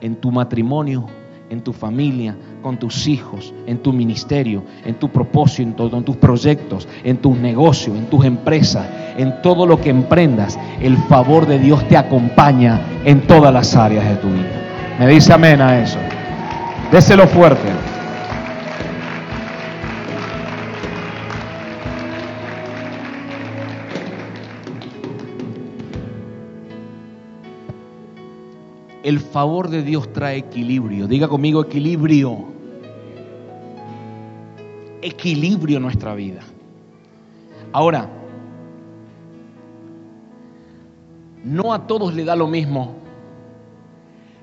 En tu matrimonio, en tu familia, con tus hijos, en tu ministerio, en tu propósito, en tus proyectos, en tus negocios, en tus empresas, en todo lo que emprendas, el favor de Dios te acompaña en todas las áreas de tu vida. Me dice amén a eso. Déselo fuerte. El favor de Dios trae equilibrio. Diga conmigo equilibrio. Equilibrio en nuestra vida. Ahora, no a todos le da lo mismo.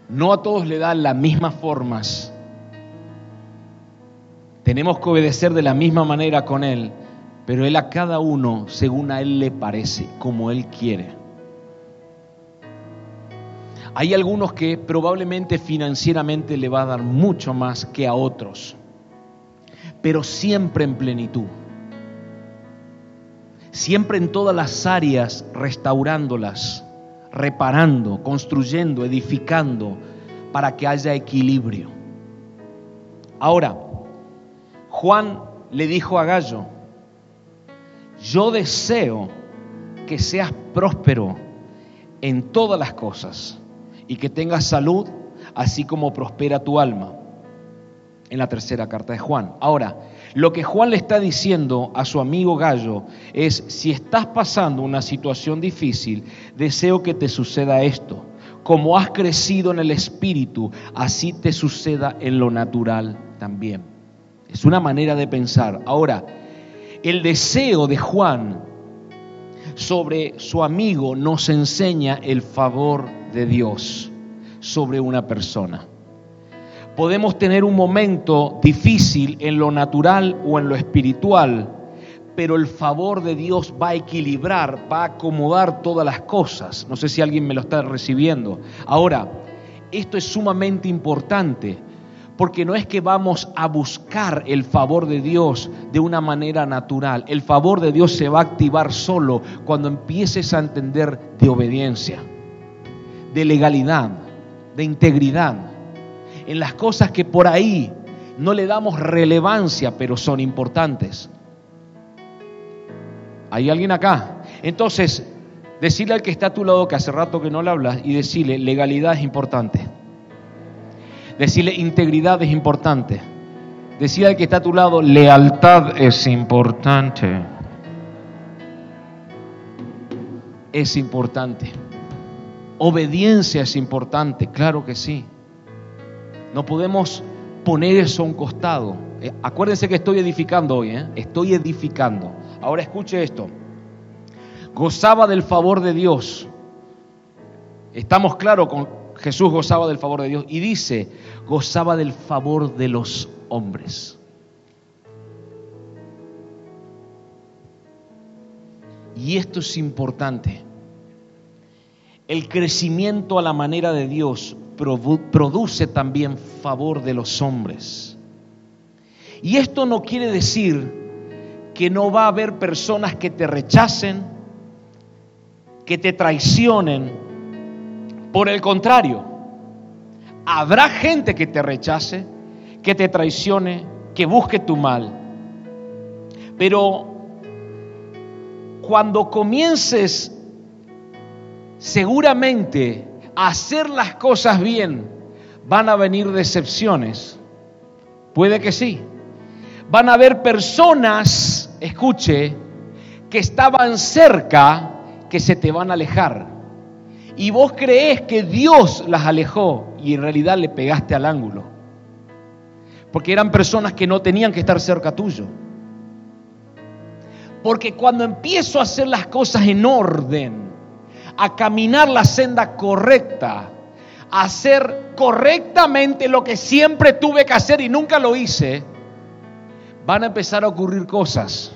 No a todos le da las mismas formas. Tenemos que obedecer de la misma manera con Él, pero Él a cada uno según a Él le parece, como Él quiere. Hay algunos que probablemente financieramente le va a dar mucho más que a otros, pero siempre en plenitud. Siempre en todas las áreas restaurándolas, reparando, construyendo, edificando, para que haya equilibrio. Ahora, Juan le dijo a Gallo, yo deseo que seas próspero en todas las cosas y que tengas salud, así como prospera tu alma. En la tercera carta de Juan. Ahora, lo que Juan le está diciendo a su amigo Gallo es, si estás pasando una situación difícil, deseo que te suceda esto. Como has crecido en el espíritu, así te suceda en lo natural también. Es una manera de pensar. Ahora, el deseo de Juan sobre su amigo nos enseña el favor de Dios sobre una persona. Podemos tener un momento difícil en lo natural o en lo espiritual, pero el favor de Dios va a equilibrar, va a acomodar todas las cosas. No sé si alguien me lo está recibiendo. Ahora, esto es sumamente importante porque no es que vamos a buscar el favor de Dios de una manera natural. El favor de Dios se va a activar solo cuando empieces a entender de obediencia, de legalidad, de integridad, en las cosas que por ahí no le damos relevancia, pero son importantes. ¿Hay alguien acá? Entonces, decirle al que está a tu lado que hace rato que no le hablas y decirle, legalidad es importante. Decirle integridad es importante. Decirle al que está a tu lado, lealtad es importante. Es importante. Obediencia es importante, claro que sí. No podemos poner eso a un costado. Eh, acuérdense que estoy edificando hoy, ¿eh? estoy edificando. Ahora escuche esto. Gozaba del favor de Dios. Estamos claros con Jesús gozaba del favor de Dios y dice, gozaba del favor de los hombres. Y esto es importante. El crecimiento a la manera de Dios produce también favor de los hombres. Y esto no quiere decir que no va a haber personas que te rechacen, que te traicionen, por el contrario, habrá gente que te rechace, que te traicione, que busque tu mal. Pero cuando comiences seguramente a hacer las cosas bien, van a venir decepciones. Puede que sí. Van a haber personas, escuche, que estaban cerca, que se te van a alejar y vos creés que Dios las alejó y en realidad le pegaste al ángulo. Porque eran personas que no tenían que estar cerca tuyo. Porque cuando empiezo a hacer las cosas en orden, a caminar la senda correcta, hacer correctamente lo que siempre tuve que hacer y nunca lo hice, van a empezar a ocurrir cosas.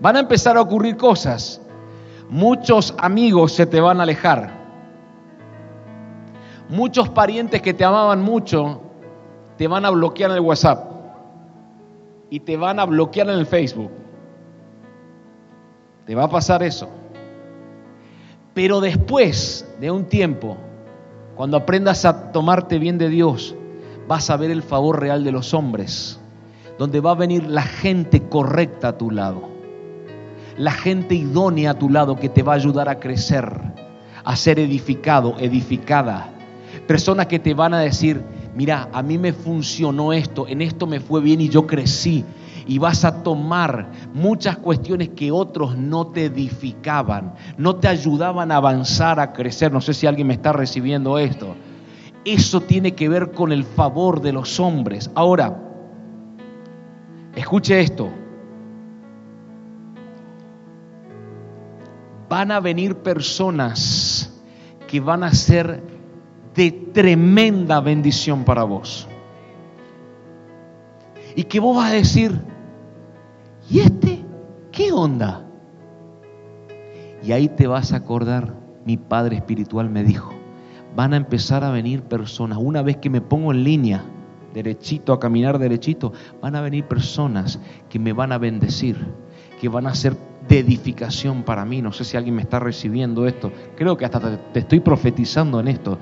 Van a empezar a ocurrir cosas. Muchos amigos se te van a alejar. Muchos parientes que te amaban mucho te van a bloquear en el WhatsApp y te van a bloquear en el Facebook. Te va a pasar eso. Pero después de un tiempo, cuando aprendas a tomarte bien de Dios, vas a ver el favor real de los hombres, donde va a venir la gente correcta a tu lado, la gente idónea a tu lado que te va a ayudar a crecer, a ser edificado, edificada. Personas que te van a decir, mira, a mí me funcionó esto, en esto me fue bien y yo crecí y vas a tomar muchas cuestiones que otros no te edificaban, no te ayudaban a avanzar, a crecer. No sé si alguien me está recibiendo esto. Eso tiene que ver con el favor de los hombres. Ahora, escuche esto. Van a venir personas que van a ser de tremenda bendición para vos. Y que vos vas a decir, ¿y este qué onda? Y ahí te vas a acordar, mi Padre Espiritual me dijo, van a empezar a venir personas, una vez que me pongo en línea, derechito, a caminar derechito, van a venir personas que me van a bendecir, que van a ser de edificación para mí. No sé si alguien me está recibiendo esto. Creo que hasta te estoy profetizando en esto.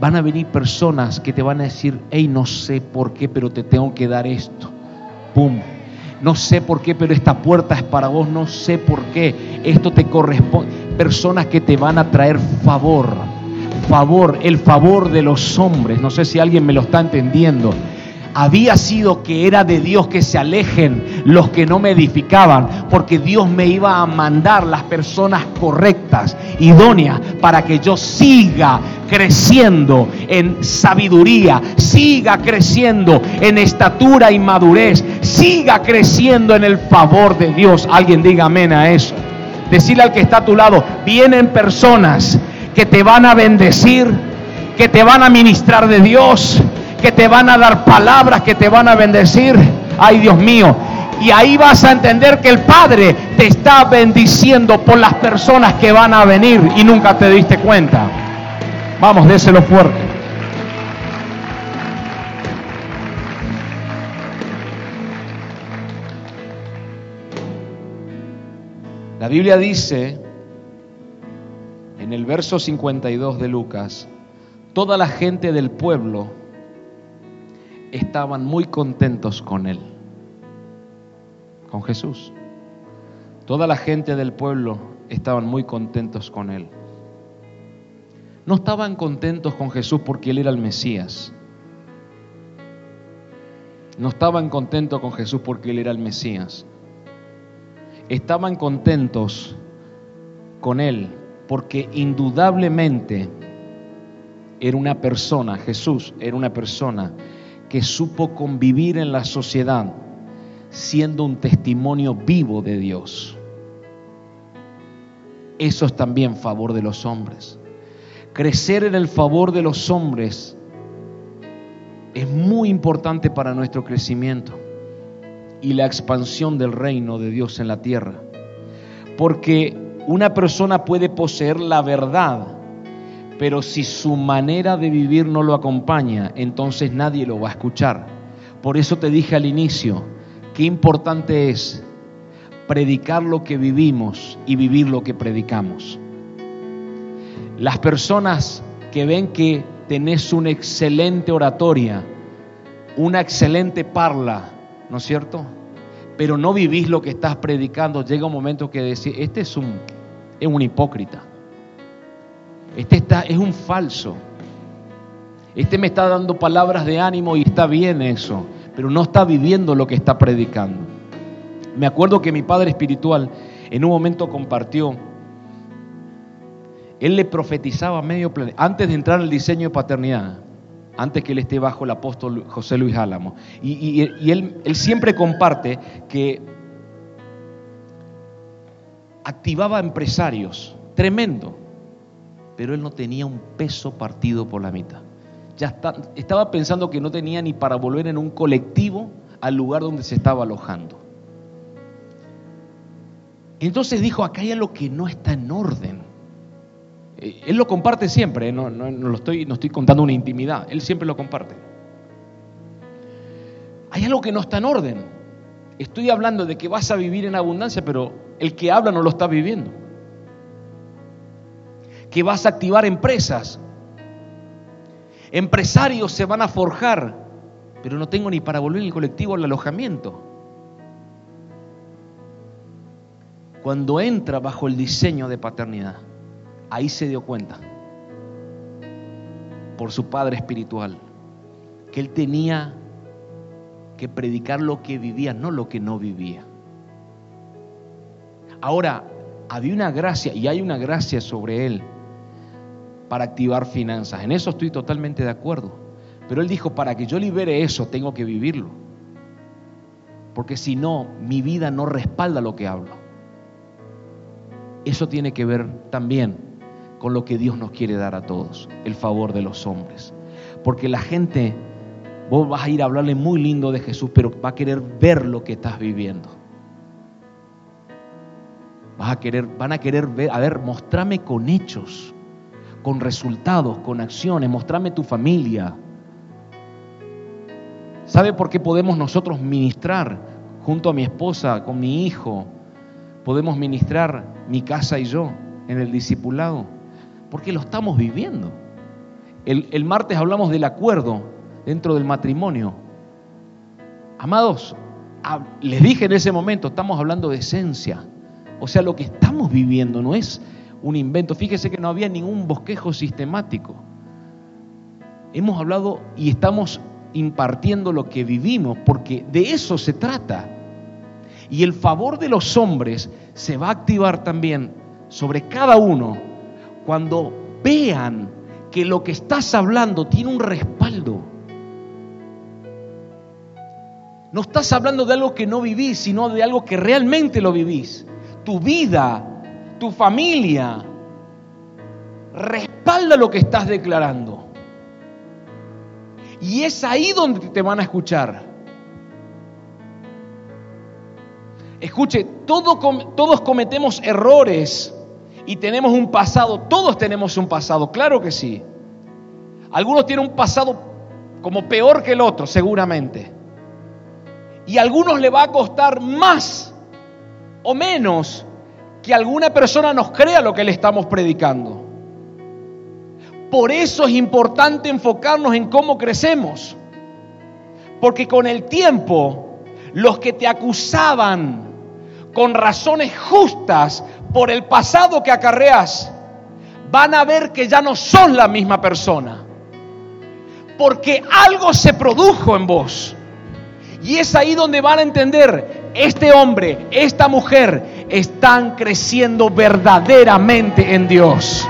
Van a venir personas que te van a decir, hey, no sé por qué, pero te tengo que dar esto. ¡Pum! No sé por qué, pero esta puerta es para vos. No sé por qué. Esto te corresponde. Personas que te van a traer favor. Favor, el favor de los hombres. No sé si alguien me lo está entendiendo había sido que era de Dios que se alejen los que no me edificaban, porque Dios me iba a mandar las personas correctas, idóneas, para que yo siga creciendo en sabiduría, siga creciendo en estatura y madurez, siga creciendo en el favor de Dios. Alguien diga amén a eso. Decirle al que está a tu lado, vienen personas que te van a bendecir, que te van a ministrar de Dios, que te van a dar palabras, que te van a bendecir. Ay Dios mío. Y ahí vas a entender que el Padre te está bendiciendo por las personas que van a venir y nunca te diste cuenta. Vamos, déselo fuerte. La Biblia dice en el verso 52 de Lucas, toda la gente del pueblo estaban muy contentos con él, con Jesús. Toda la gente del pueblo estaban muy contentos con él. No estaban contentos con Jesús porque él era el Mesías. No estaban contentos con Jesús porque él era el Mesías. Estaban contentos con él porque indudablemente era una persona, Jesús era una persona que supo convivir en la sociedad siendo un testimonio vivo de Dios. Eso es también favor de los hombres. Crecer en el favor de los hombres es muy importante para nuestro crecimiento y la expansión del reino de Dios en la tierra. Porque una persona puede poseer la verdad, pero si su manera de vivir no lo acompaña, entonces nadie lo va a escuchar. Por eso te dije al inicio, qué importante es predicar lo que vivimos y vivir lo que predicamos. Las personas que ven que tenés una excelente oratoria, una excelente parla, ¿no es cierto? Pero no vivís lo que estás predicando, llega un momento que decís, este es un, es un hipócrita. Este está, es un falso. Este me está dando palabras de ánimo y está bien eso, pero no está viviendo lo que está predicando. Me acuerdo que mi padre espiritual en un momento compartió, él le profetizaba medio planeta, antes de entrar al diseño de paternidad, antes que él esté bajo el apóstol José Luis Álamo. Y, él, él siempre comparte que activaba empresarios, tremendo pero él no tenía un peso partido por la mitad. Ya estaba pensando que no tenía ni para volver en un colectivo al lugar donde se estaba alojando. Entonces dijo, acá hay algo que no está en orden. Eh, él lo comparte siempre, ¿eh? no, lo estoy, no estoy contando una intimidad, él siempre lo comparte. Hay algo que no está en orden. Estoy hablando de que vas a vivir en abundancia, pero el que habla no lo está viviendo. Que vas a activar empresas. Empresarios se van a forjar, pero no tengo ni para volver el colectivo al alojamiento. Cuando entra bajo el diseño de paternidad, ahí se dio cuenta, por su padre espiritual, que él tenía que predicar lo que vivía, no lo que no vivía. Ahora, había una gracia y hay una gracia sobre él para activar finanzas. En eso estoy totalmente de acuerdo. Pero él dijo, para que yo libere eso, tengo que vivirlo. Porque si no, mi vida no respalda lo que hablo. Eso tiene que ver también con lo que Dios nos quiere dar a todos, el favor de los hombres. Porque la gente Vos vas a ir a hablarle muy lindo de Jesús, pero va a querer ver lo que estás viviendo. Vas a querer, van a querer ver, a ver, mostrame con hechos, con resultados, con acciones, mostrame tu familia. ¿Sabe por qué podemos nosotros ministrar junto a mi esposa, con mi hijo? Podemos ministrar mi casa y yo en el discipulado. Porque lo estamos viviendo. El, el martes hablamos del acuerdo dentro del matrimonio. Amados, les dije en ese momento, estamos hablando de esencia. O sea, lo que estamos viviendo no es un invento. Fíjese que no había ningún bosquejo sistemático. Hemos hablado y estamos impartiendo lo que vivimos, porque de eso se trata. Y el favor de los hombres se va a activar también sobre cada uno cuando vean que lo que estás hablando tiene un respaldo no estás hablando de algo que no vivís, sino de algo que realmente lo vivís. Tu vida, tu familia, respalda lo que estás declarando. Y es ahí donde te van a escuchar. Escuche, todos cometemos errores y tenemos un pasado, todos tenemos un pasado, claro que sí. Algunos tienen un pasado como peor que el otro, seguramente. Y a algunos le va a costar más o menos que alguna persona nos crea lo que le estamos predicando. Por eso es importante enfocarnos en cómo crecemos. Porque con el tiempo, los que te acusaban con razones justas por el pasado que acarreas, van a ver que ya no son la misma persona. Porque algo se produjo en vos. Y es ahí donde van a entender, este hombre, esta mujer, están creciendo verdaderamente en Dios.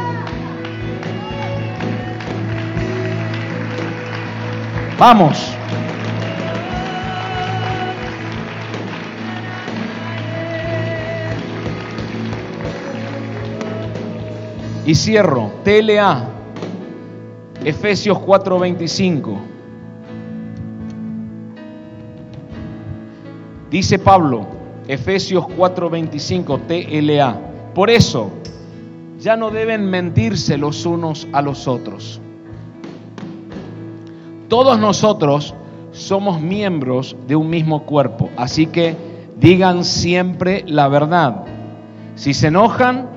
Vamos. Y cierro, TLA, Efesios 4:25. Dice Pablo, Efesios 4:25, TLA. Por eso, ya no deben mentirse los unos a los otros. Todos nosotros somos miembros de un mismo cuerpo, así que digan siempre la verdad. Si se enojan,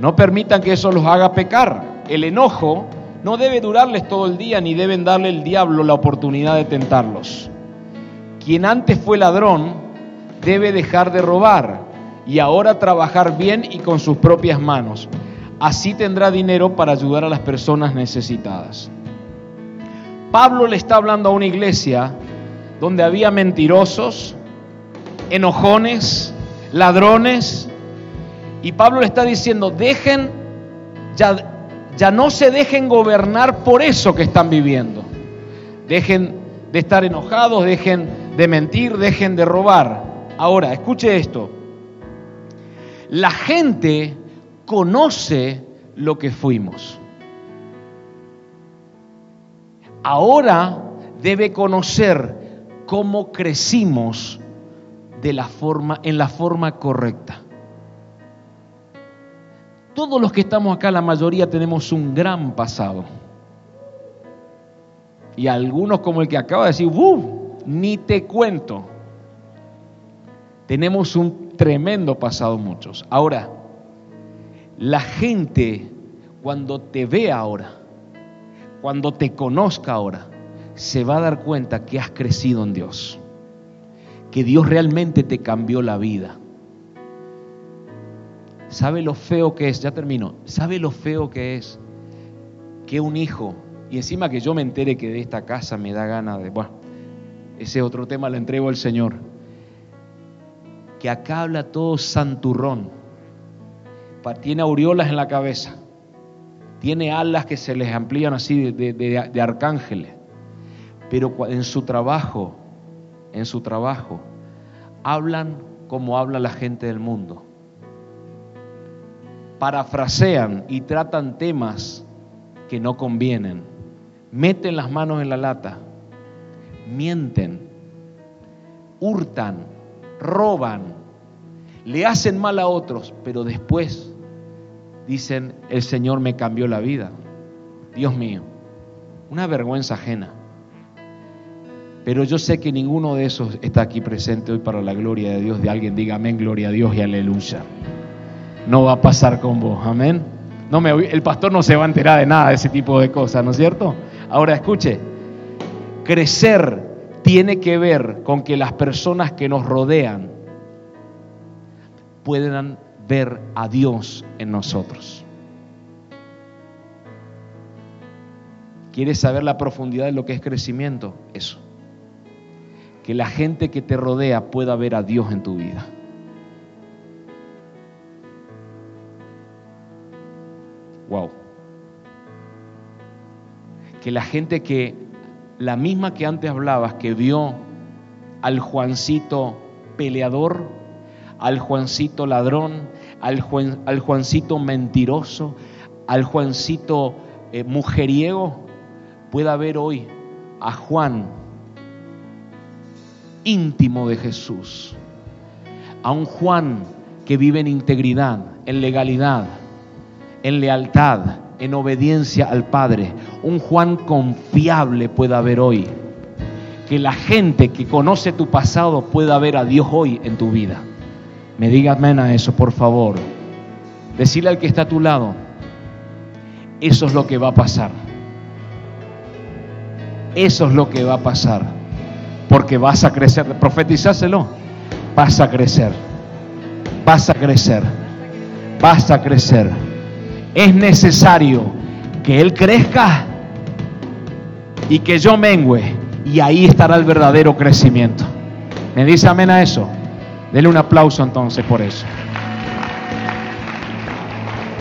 no permitan que eso los haga pecar. El enojo no debe durarles todo el día ni deben darle el diablo la oportunidad de tentarlos. Quien antes fue ladrón, debe dejar de robar y ahora trabajar bien y con sus propias manos. Así tendrá dinero para ayudar a las personas necesitadas. Pablo le está hablando a una iglesia donde había mentirosos, enojones, ladrones, y Pablo le está diciendo, dejen, ya, ya no se dejen gobernar por eso que están viviendo. Dejen de estar enojados, dejen de mentir, dejen de robar. Ahora, escuche esto. La gente conoce lo que fuimos. Ahora debe conocer cómo crecimos de la forma, en la forma correcta. Todos los que estamos acá, la mayoría tenemos un gran pasado. Y algunos como el que acaba de decir, Ni te cuento. Tenemos un tremendo pasado muchos. Ahora, la gente cuando te ve ahora, cuando te conozca ahora, se va a dar cuenta que has crecido en Dios, que Dios realmente te cambió la vida. ¿Sabe lo feo que es? Ya termino. ¿Sabe lo feo que es que un hijo, y encima que yo me entere que de esta casa me da gana de, bueno, ese otro tema lo entrego al Señor, que acá habla todo santurrón, tiene aureolas en la cabeza, tiene alas que se les amplían así de, de arcángeles, pero en su trabajo, en su trabajo, hablan como habla la gente del mundo. Parafrasean y tratan temas que no convienen, meten las manos en la lata, mienten, hurtan, roban, le hacen mal a otros, pero después dicen, el Señor me cambió la vida. Dios mío, una vergüenza ajena. Pero yo sé que ninguno de esos está aquí presente hoy para la gloria de Dios. De alguien diga amén, gloria a Dios y aleluya no va a pasar con vos. Amén. No me, el pastor no se va a enterar de nada de ese tipo de cosas, ¿no es cierto? Ahora escuche, crecer tiene que ver con que las personas que nos rodean puedan ver a Dios en nosotros. ¿Quieres saber la profundidad de lo que es crecimiento? Eso. Que la gente que te rodea pueda ver a Dios en tu vida. Wow. Que la gente que, la misma que antes hablabas, que vio al Juancito peleador, al Juancito ladrón, al, Juancito mentiroso, al Juancito eh, mujeriego, pueda ver hoy a Juan íntimo de Jesús, a un Juan que vive en integridad, en legalidad, en lealtad, en obediencia al Padre. Un Juan confiable pueda haber hoy. Que la gente que conoce tu pasado pueda ver a Dios hoy en tu vida. Me diga amén a eso, por favor. Decirle al que está a tu lado, eso es lo que va a pasar. Eso es lo que va a pasar. Porque vas a crecer. Profetizáselo. Vas a crecer. Vas a crecer. Vas a crecer es necesario que Él crezca y que yo mengüe. Y ahí estará el verdadero crecimiento. ¿Me dice amén a eso? Dele un aplauso entonces por eso.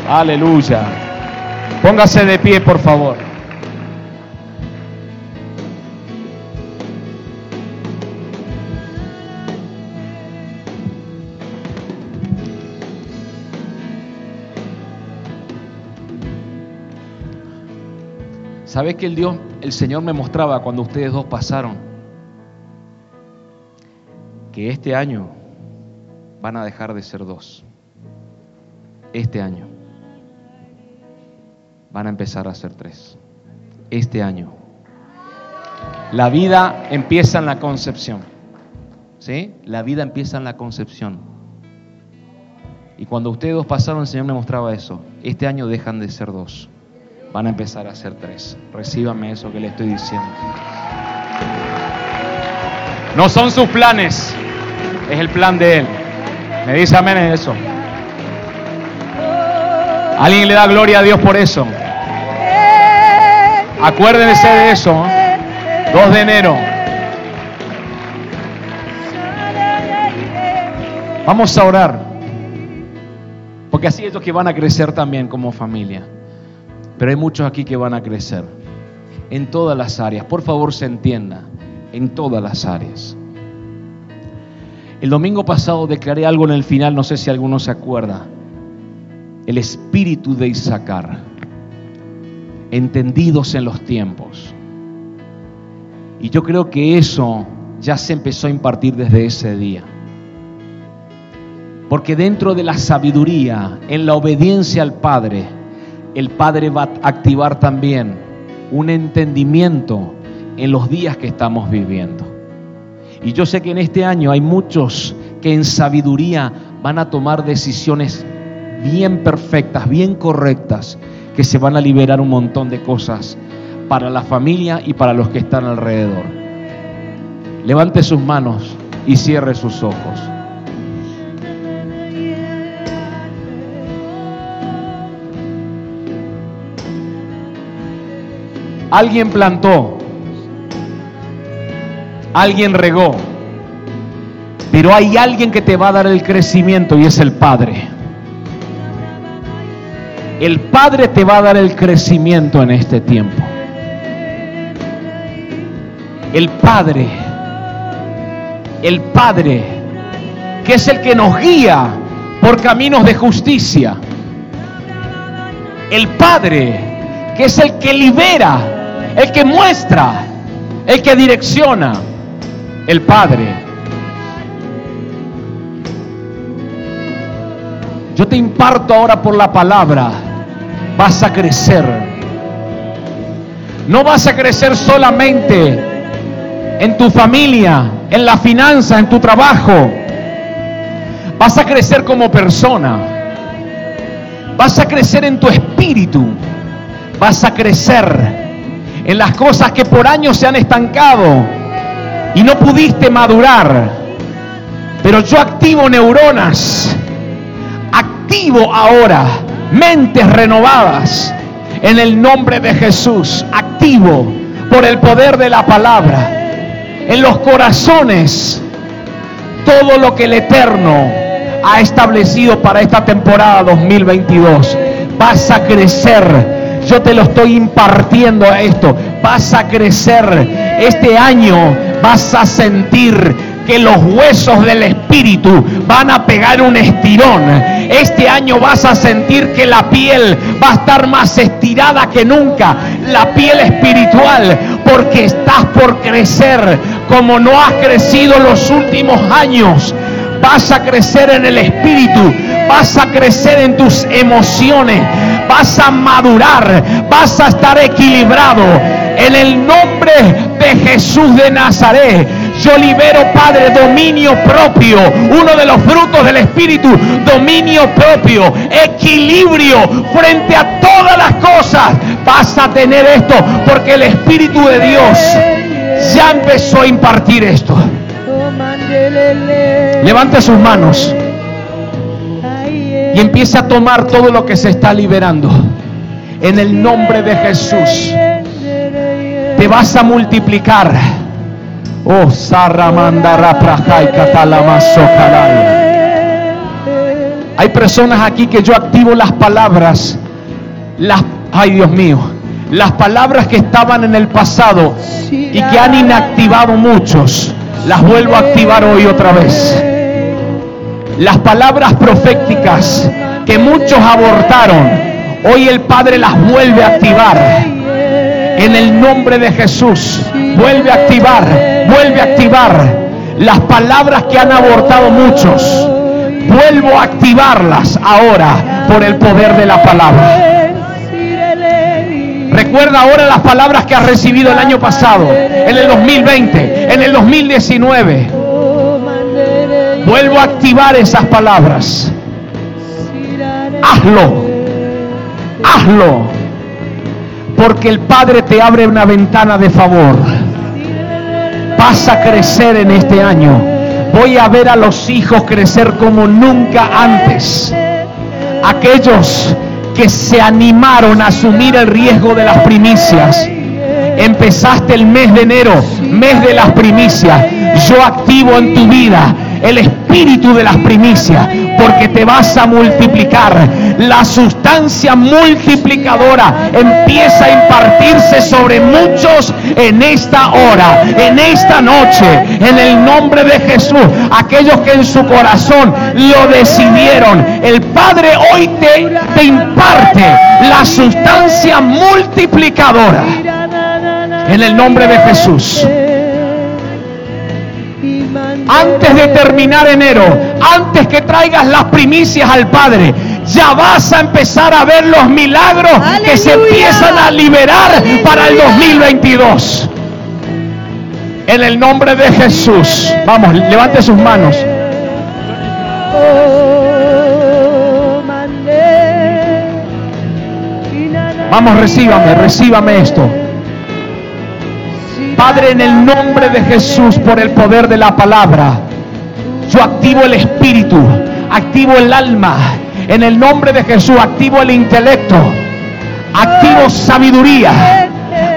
Aleluya. Póngase de pie, por favor. ¿Sabes que el Dios, el Señor me mostraba cuando ustedes dos pasaron? Que este año van a dejar de ser dos. Este año van a empezar a ser tres. Este año. La vida empieza en la concepción. ¿Sí? La vida empieza en la concepción. Y cuando ustedes dos pasaron, el Señor me mostraba eso. Este año dejan de ser dos van a empezar a ser tres. Recíbame eso que le estoy diciendo. No son sus planes, es el plan de Él. Me dice amén en eso. ¿Alguien le da gloria a Dios por eso? Acuérdense de eso. 2 de enero. Vamos a orar. Porque así ellos que van a crecer también como familia. Pero hay muchos aquí que van a crecer en todas las áreas. Por favor, se entienda, en todas las áreas. El domingo pasado declaré algo en el final, no sé si alguno se acuerda. el espíritu de Isaacar, entendidos en los tiempos. Y yo creo que eso ya se empezó a impartir desde ese día. Porque dentro de la sabiduría, en la obediencia al Padre, el Padre va a activar también un entendimiento en los días que estamos viviendo. Y yo sé que en este año hay muchos que en sabiduría van a tomar decisiones bien perfectas, bien correctas, que se van a liberar un montón de cosas para la familia y para los que están alrededor. Levante sus manos y cierre sus ojos. Alguien plantó, alguien regó, pero hay alguien que te va a dar el crecimiento y es el Padre. El Padre te va a dar el crecimiento en este tiempo. El Padre, el Padre, que es el que nos guía por caminos de justicia. El Padre, que es el que libera el que muestra, el que direcciona, el Padre. Yo te imparto ahora por la palabra, vas a crecer. No vas a crecer solamente en tu familia, en la finanza, en tu trabajo. Vas a crecer como persona. Vas a crecer en tu espíritu. Vas a crecer en las cosas que por años se han estancado y no pudiste madurar. Pero yo activo neuronas, activo ahora mentes renovadas en el nombre de Jesús, activo por el poder de la palabra, en los corazones, todo lo que el Eterno ha establecido para esta temporada 2022. Vas a crecer yo te lo estoy impartiendo a esto. Vas a crecer. Este año vas a sentir que los huesos del espíritu van a pegar un estirón. Este año vas a sentir que la piel va a estar más estirada que nunca. La piel espiritual, porque estás por crecer como no has crecido los últimos años. Vas a crecer en el espíritu, vas a crecer en tus emociones, vas a madurar, vas a estar equilibrado. En el nombre de Jesús de Nazaret, yo libero, Padre, dominio propio. Uno de los frutos del Espíritu, dominio propio, equilibrio frente a todas las cosas. Vas a tener esto porque el Espíritu de Dios ya empezó a impartir esto. Levante sus manos y empieza a tomar todo lo que se está liberando. En el nombre de Jesús. Te vas a multiplicar. Oh, Hay personas aquí que yo activo las palabras. Las, ay Dios mío, las palabras que estaban en el pasado y que han inactivado muchos, las vuelvo a activar hoy otra vez las palabras proféticas que muchos abortaron, hoy el Padre las vuelve a activar. En el nombre de Jesús, vuelve a activar, vuelve a activar las palabras que han abortado muchos. Vuelvo a activarlas ahora por el poder de la palabra. Recuerda ahora las palabras que has recibido el año pasado, en el 2020, en el 2019 Vuelvo a activar esas palabras. Hazlo. Hazlo. Porque el Padre te abre una ventana de favor. Vas a crecer en este año. Voy a ver a los hijos crecer como nunca antes. Aquellos que se animaron a asumir el riesgo de las primicias. Empezaste el mes de enero, mes de las primicias. Yo activo en tu vida el espíritu de las primicias, porque te vas a multiplicar. La sustancia multiplicadora empieza a impartirse sobre muchos en esta hora, en esta noche, en el nombre de Jesús. Aquellos que en su corazón lo decidieron. El Padre hoy te, te imparte la sustancia multiplicadora. En el nombre de Jesús antes de terminar enero, antes que traigas las primicias al Padre, ya vas a empezar a ver los milagros que se empiezan a liberar para el 2022. En el nombre de Jesús. Vamos, levante sus manos. Vamos, recíbame, recíbame esto. Padre, en el nombre de Jesús, por el poder de la palabra, yo activo el espíritu, activo el alma. En el nombre de Jesús, activo el intelecto, activo sabiduría,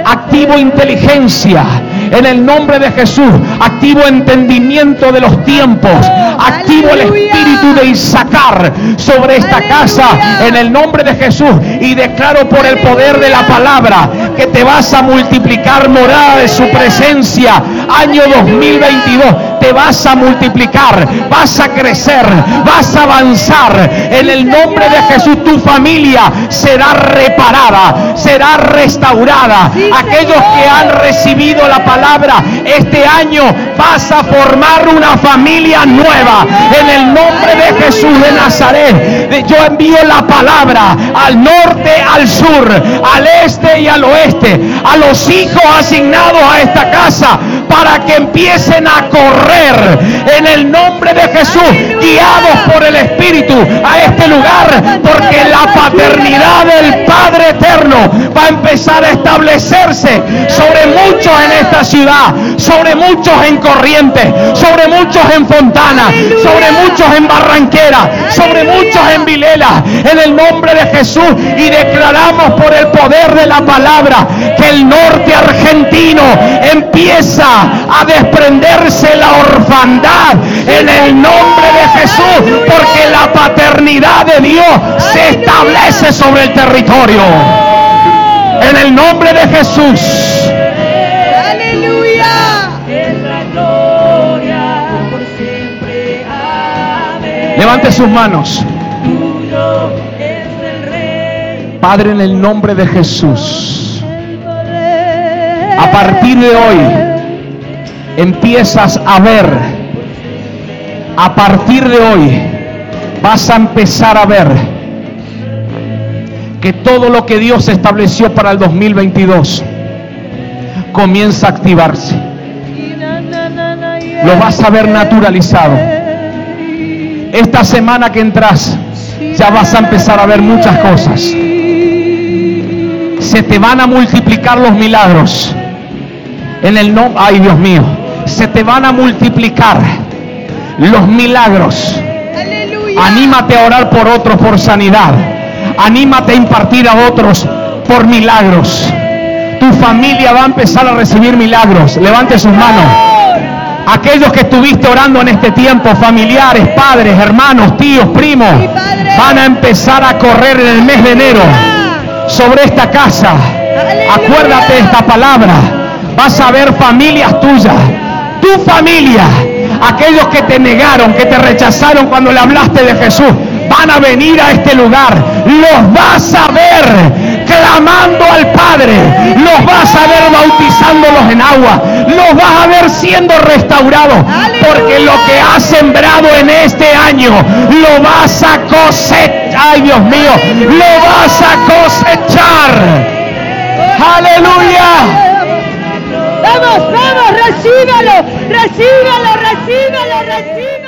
activo inteligencia en el nombre de Jesús. Activo entendimiento de los tiempos. Activo el espíritu de Isacar sobre esta casa en el nombre de Jesús. Y declaro por el poder de la palabra que te vas a multiplicar morada de su presencia. Año 2022 te vas a multiplicar, vas a crecer, vas a avanzar. En el nombre de Jesús tu familia será reparada, será restaurada. Aquellos que han recibido la palabra este año vas a formar una familia nueva. En el nombre de Jesús de Nazaret, yo envío la palabra al norte, al sur, al este y al oeste, a los hijos asignados a esta casa para que empiecen a correr en el nombre de Jesús, guiados por el Espíritu a este lugar, porque la paternidad del Padre Eterno va a empezar a establecerse sobre muchos en esta ciudad, sobre muchos en Corrientes, sobre muchos en Fontana, sobre muchos en Barranquera, sobre muchos en Vilela, en el nombre de Jesús y declaramos por el poder de la palabra que el norte argentino empieza a desprenderse la orfandad en el nombre de Jesús, porque la paternidad de Dios se establece sobre el territorio. En el nombre de Jesús. Aleluya. Levante sus manos. Padre, en el nombre de Jesús. A partir de hoy empiezas a ver, a partir de hoy vas a empezar a ver que todo lo que Dios estableció para el 2022 comienza a activarse. Lo vas a ver naturalizado. Esta semana que entras ya vas a empezar a ver muchas cosas. Se te van a multiplicar los milagros. En el nombre, ay Dios mío, se te van a multiplicar los milagros. Anímate a orar por otros por sanidad. Anímate a impartir a otros por milagros. Tu familia va a empezar a recibir milagros. Levante sus manos. Aquellos que estuviste orando en este tiempo, familiares, padres, hermanos, tíos, primos, van a empezar a correr en el mes de enero sobre esta casa. Acuérdate de esta palabra. Vas a ver familias tuyas. Tu familia. Aquellos que te negaron, que te rechazaron cuando le hablaste de Jesús, van a venir a este lugar. Los vas a ver clamando al Padre. Los vas a ver bautizándolos en agua. Los vas a ver siendo restaurados. Porque lo que has sembrado en este año, lo vas a cosechar. Ay Dios mío, lo vas a cosechar. Aleluya. Vamos, vamos, recíbalo, recíbalo, recíbalo, recíbalo.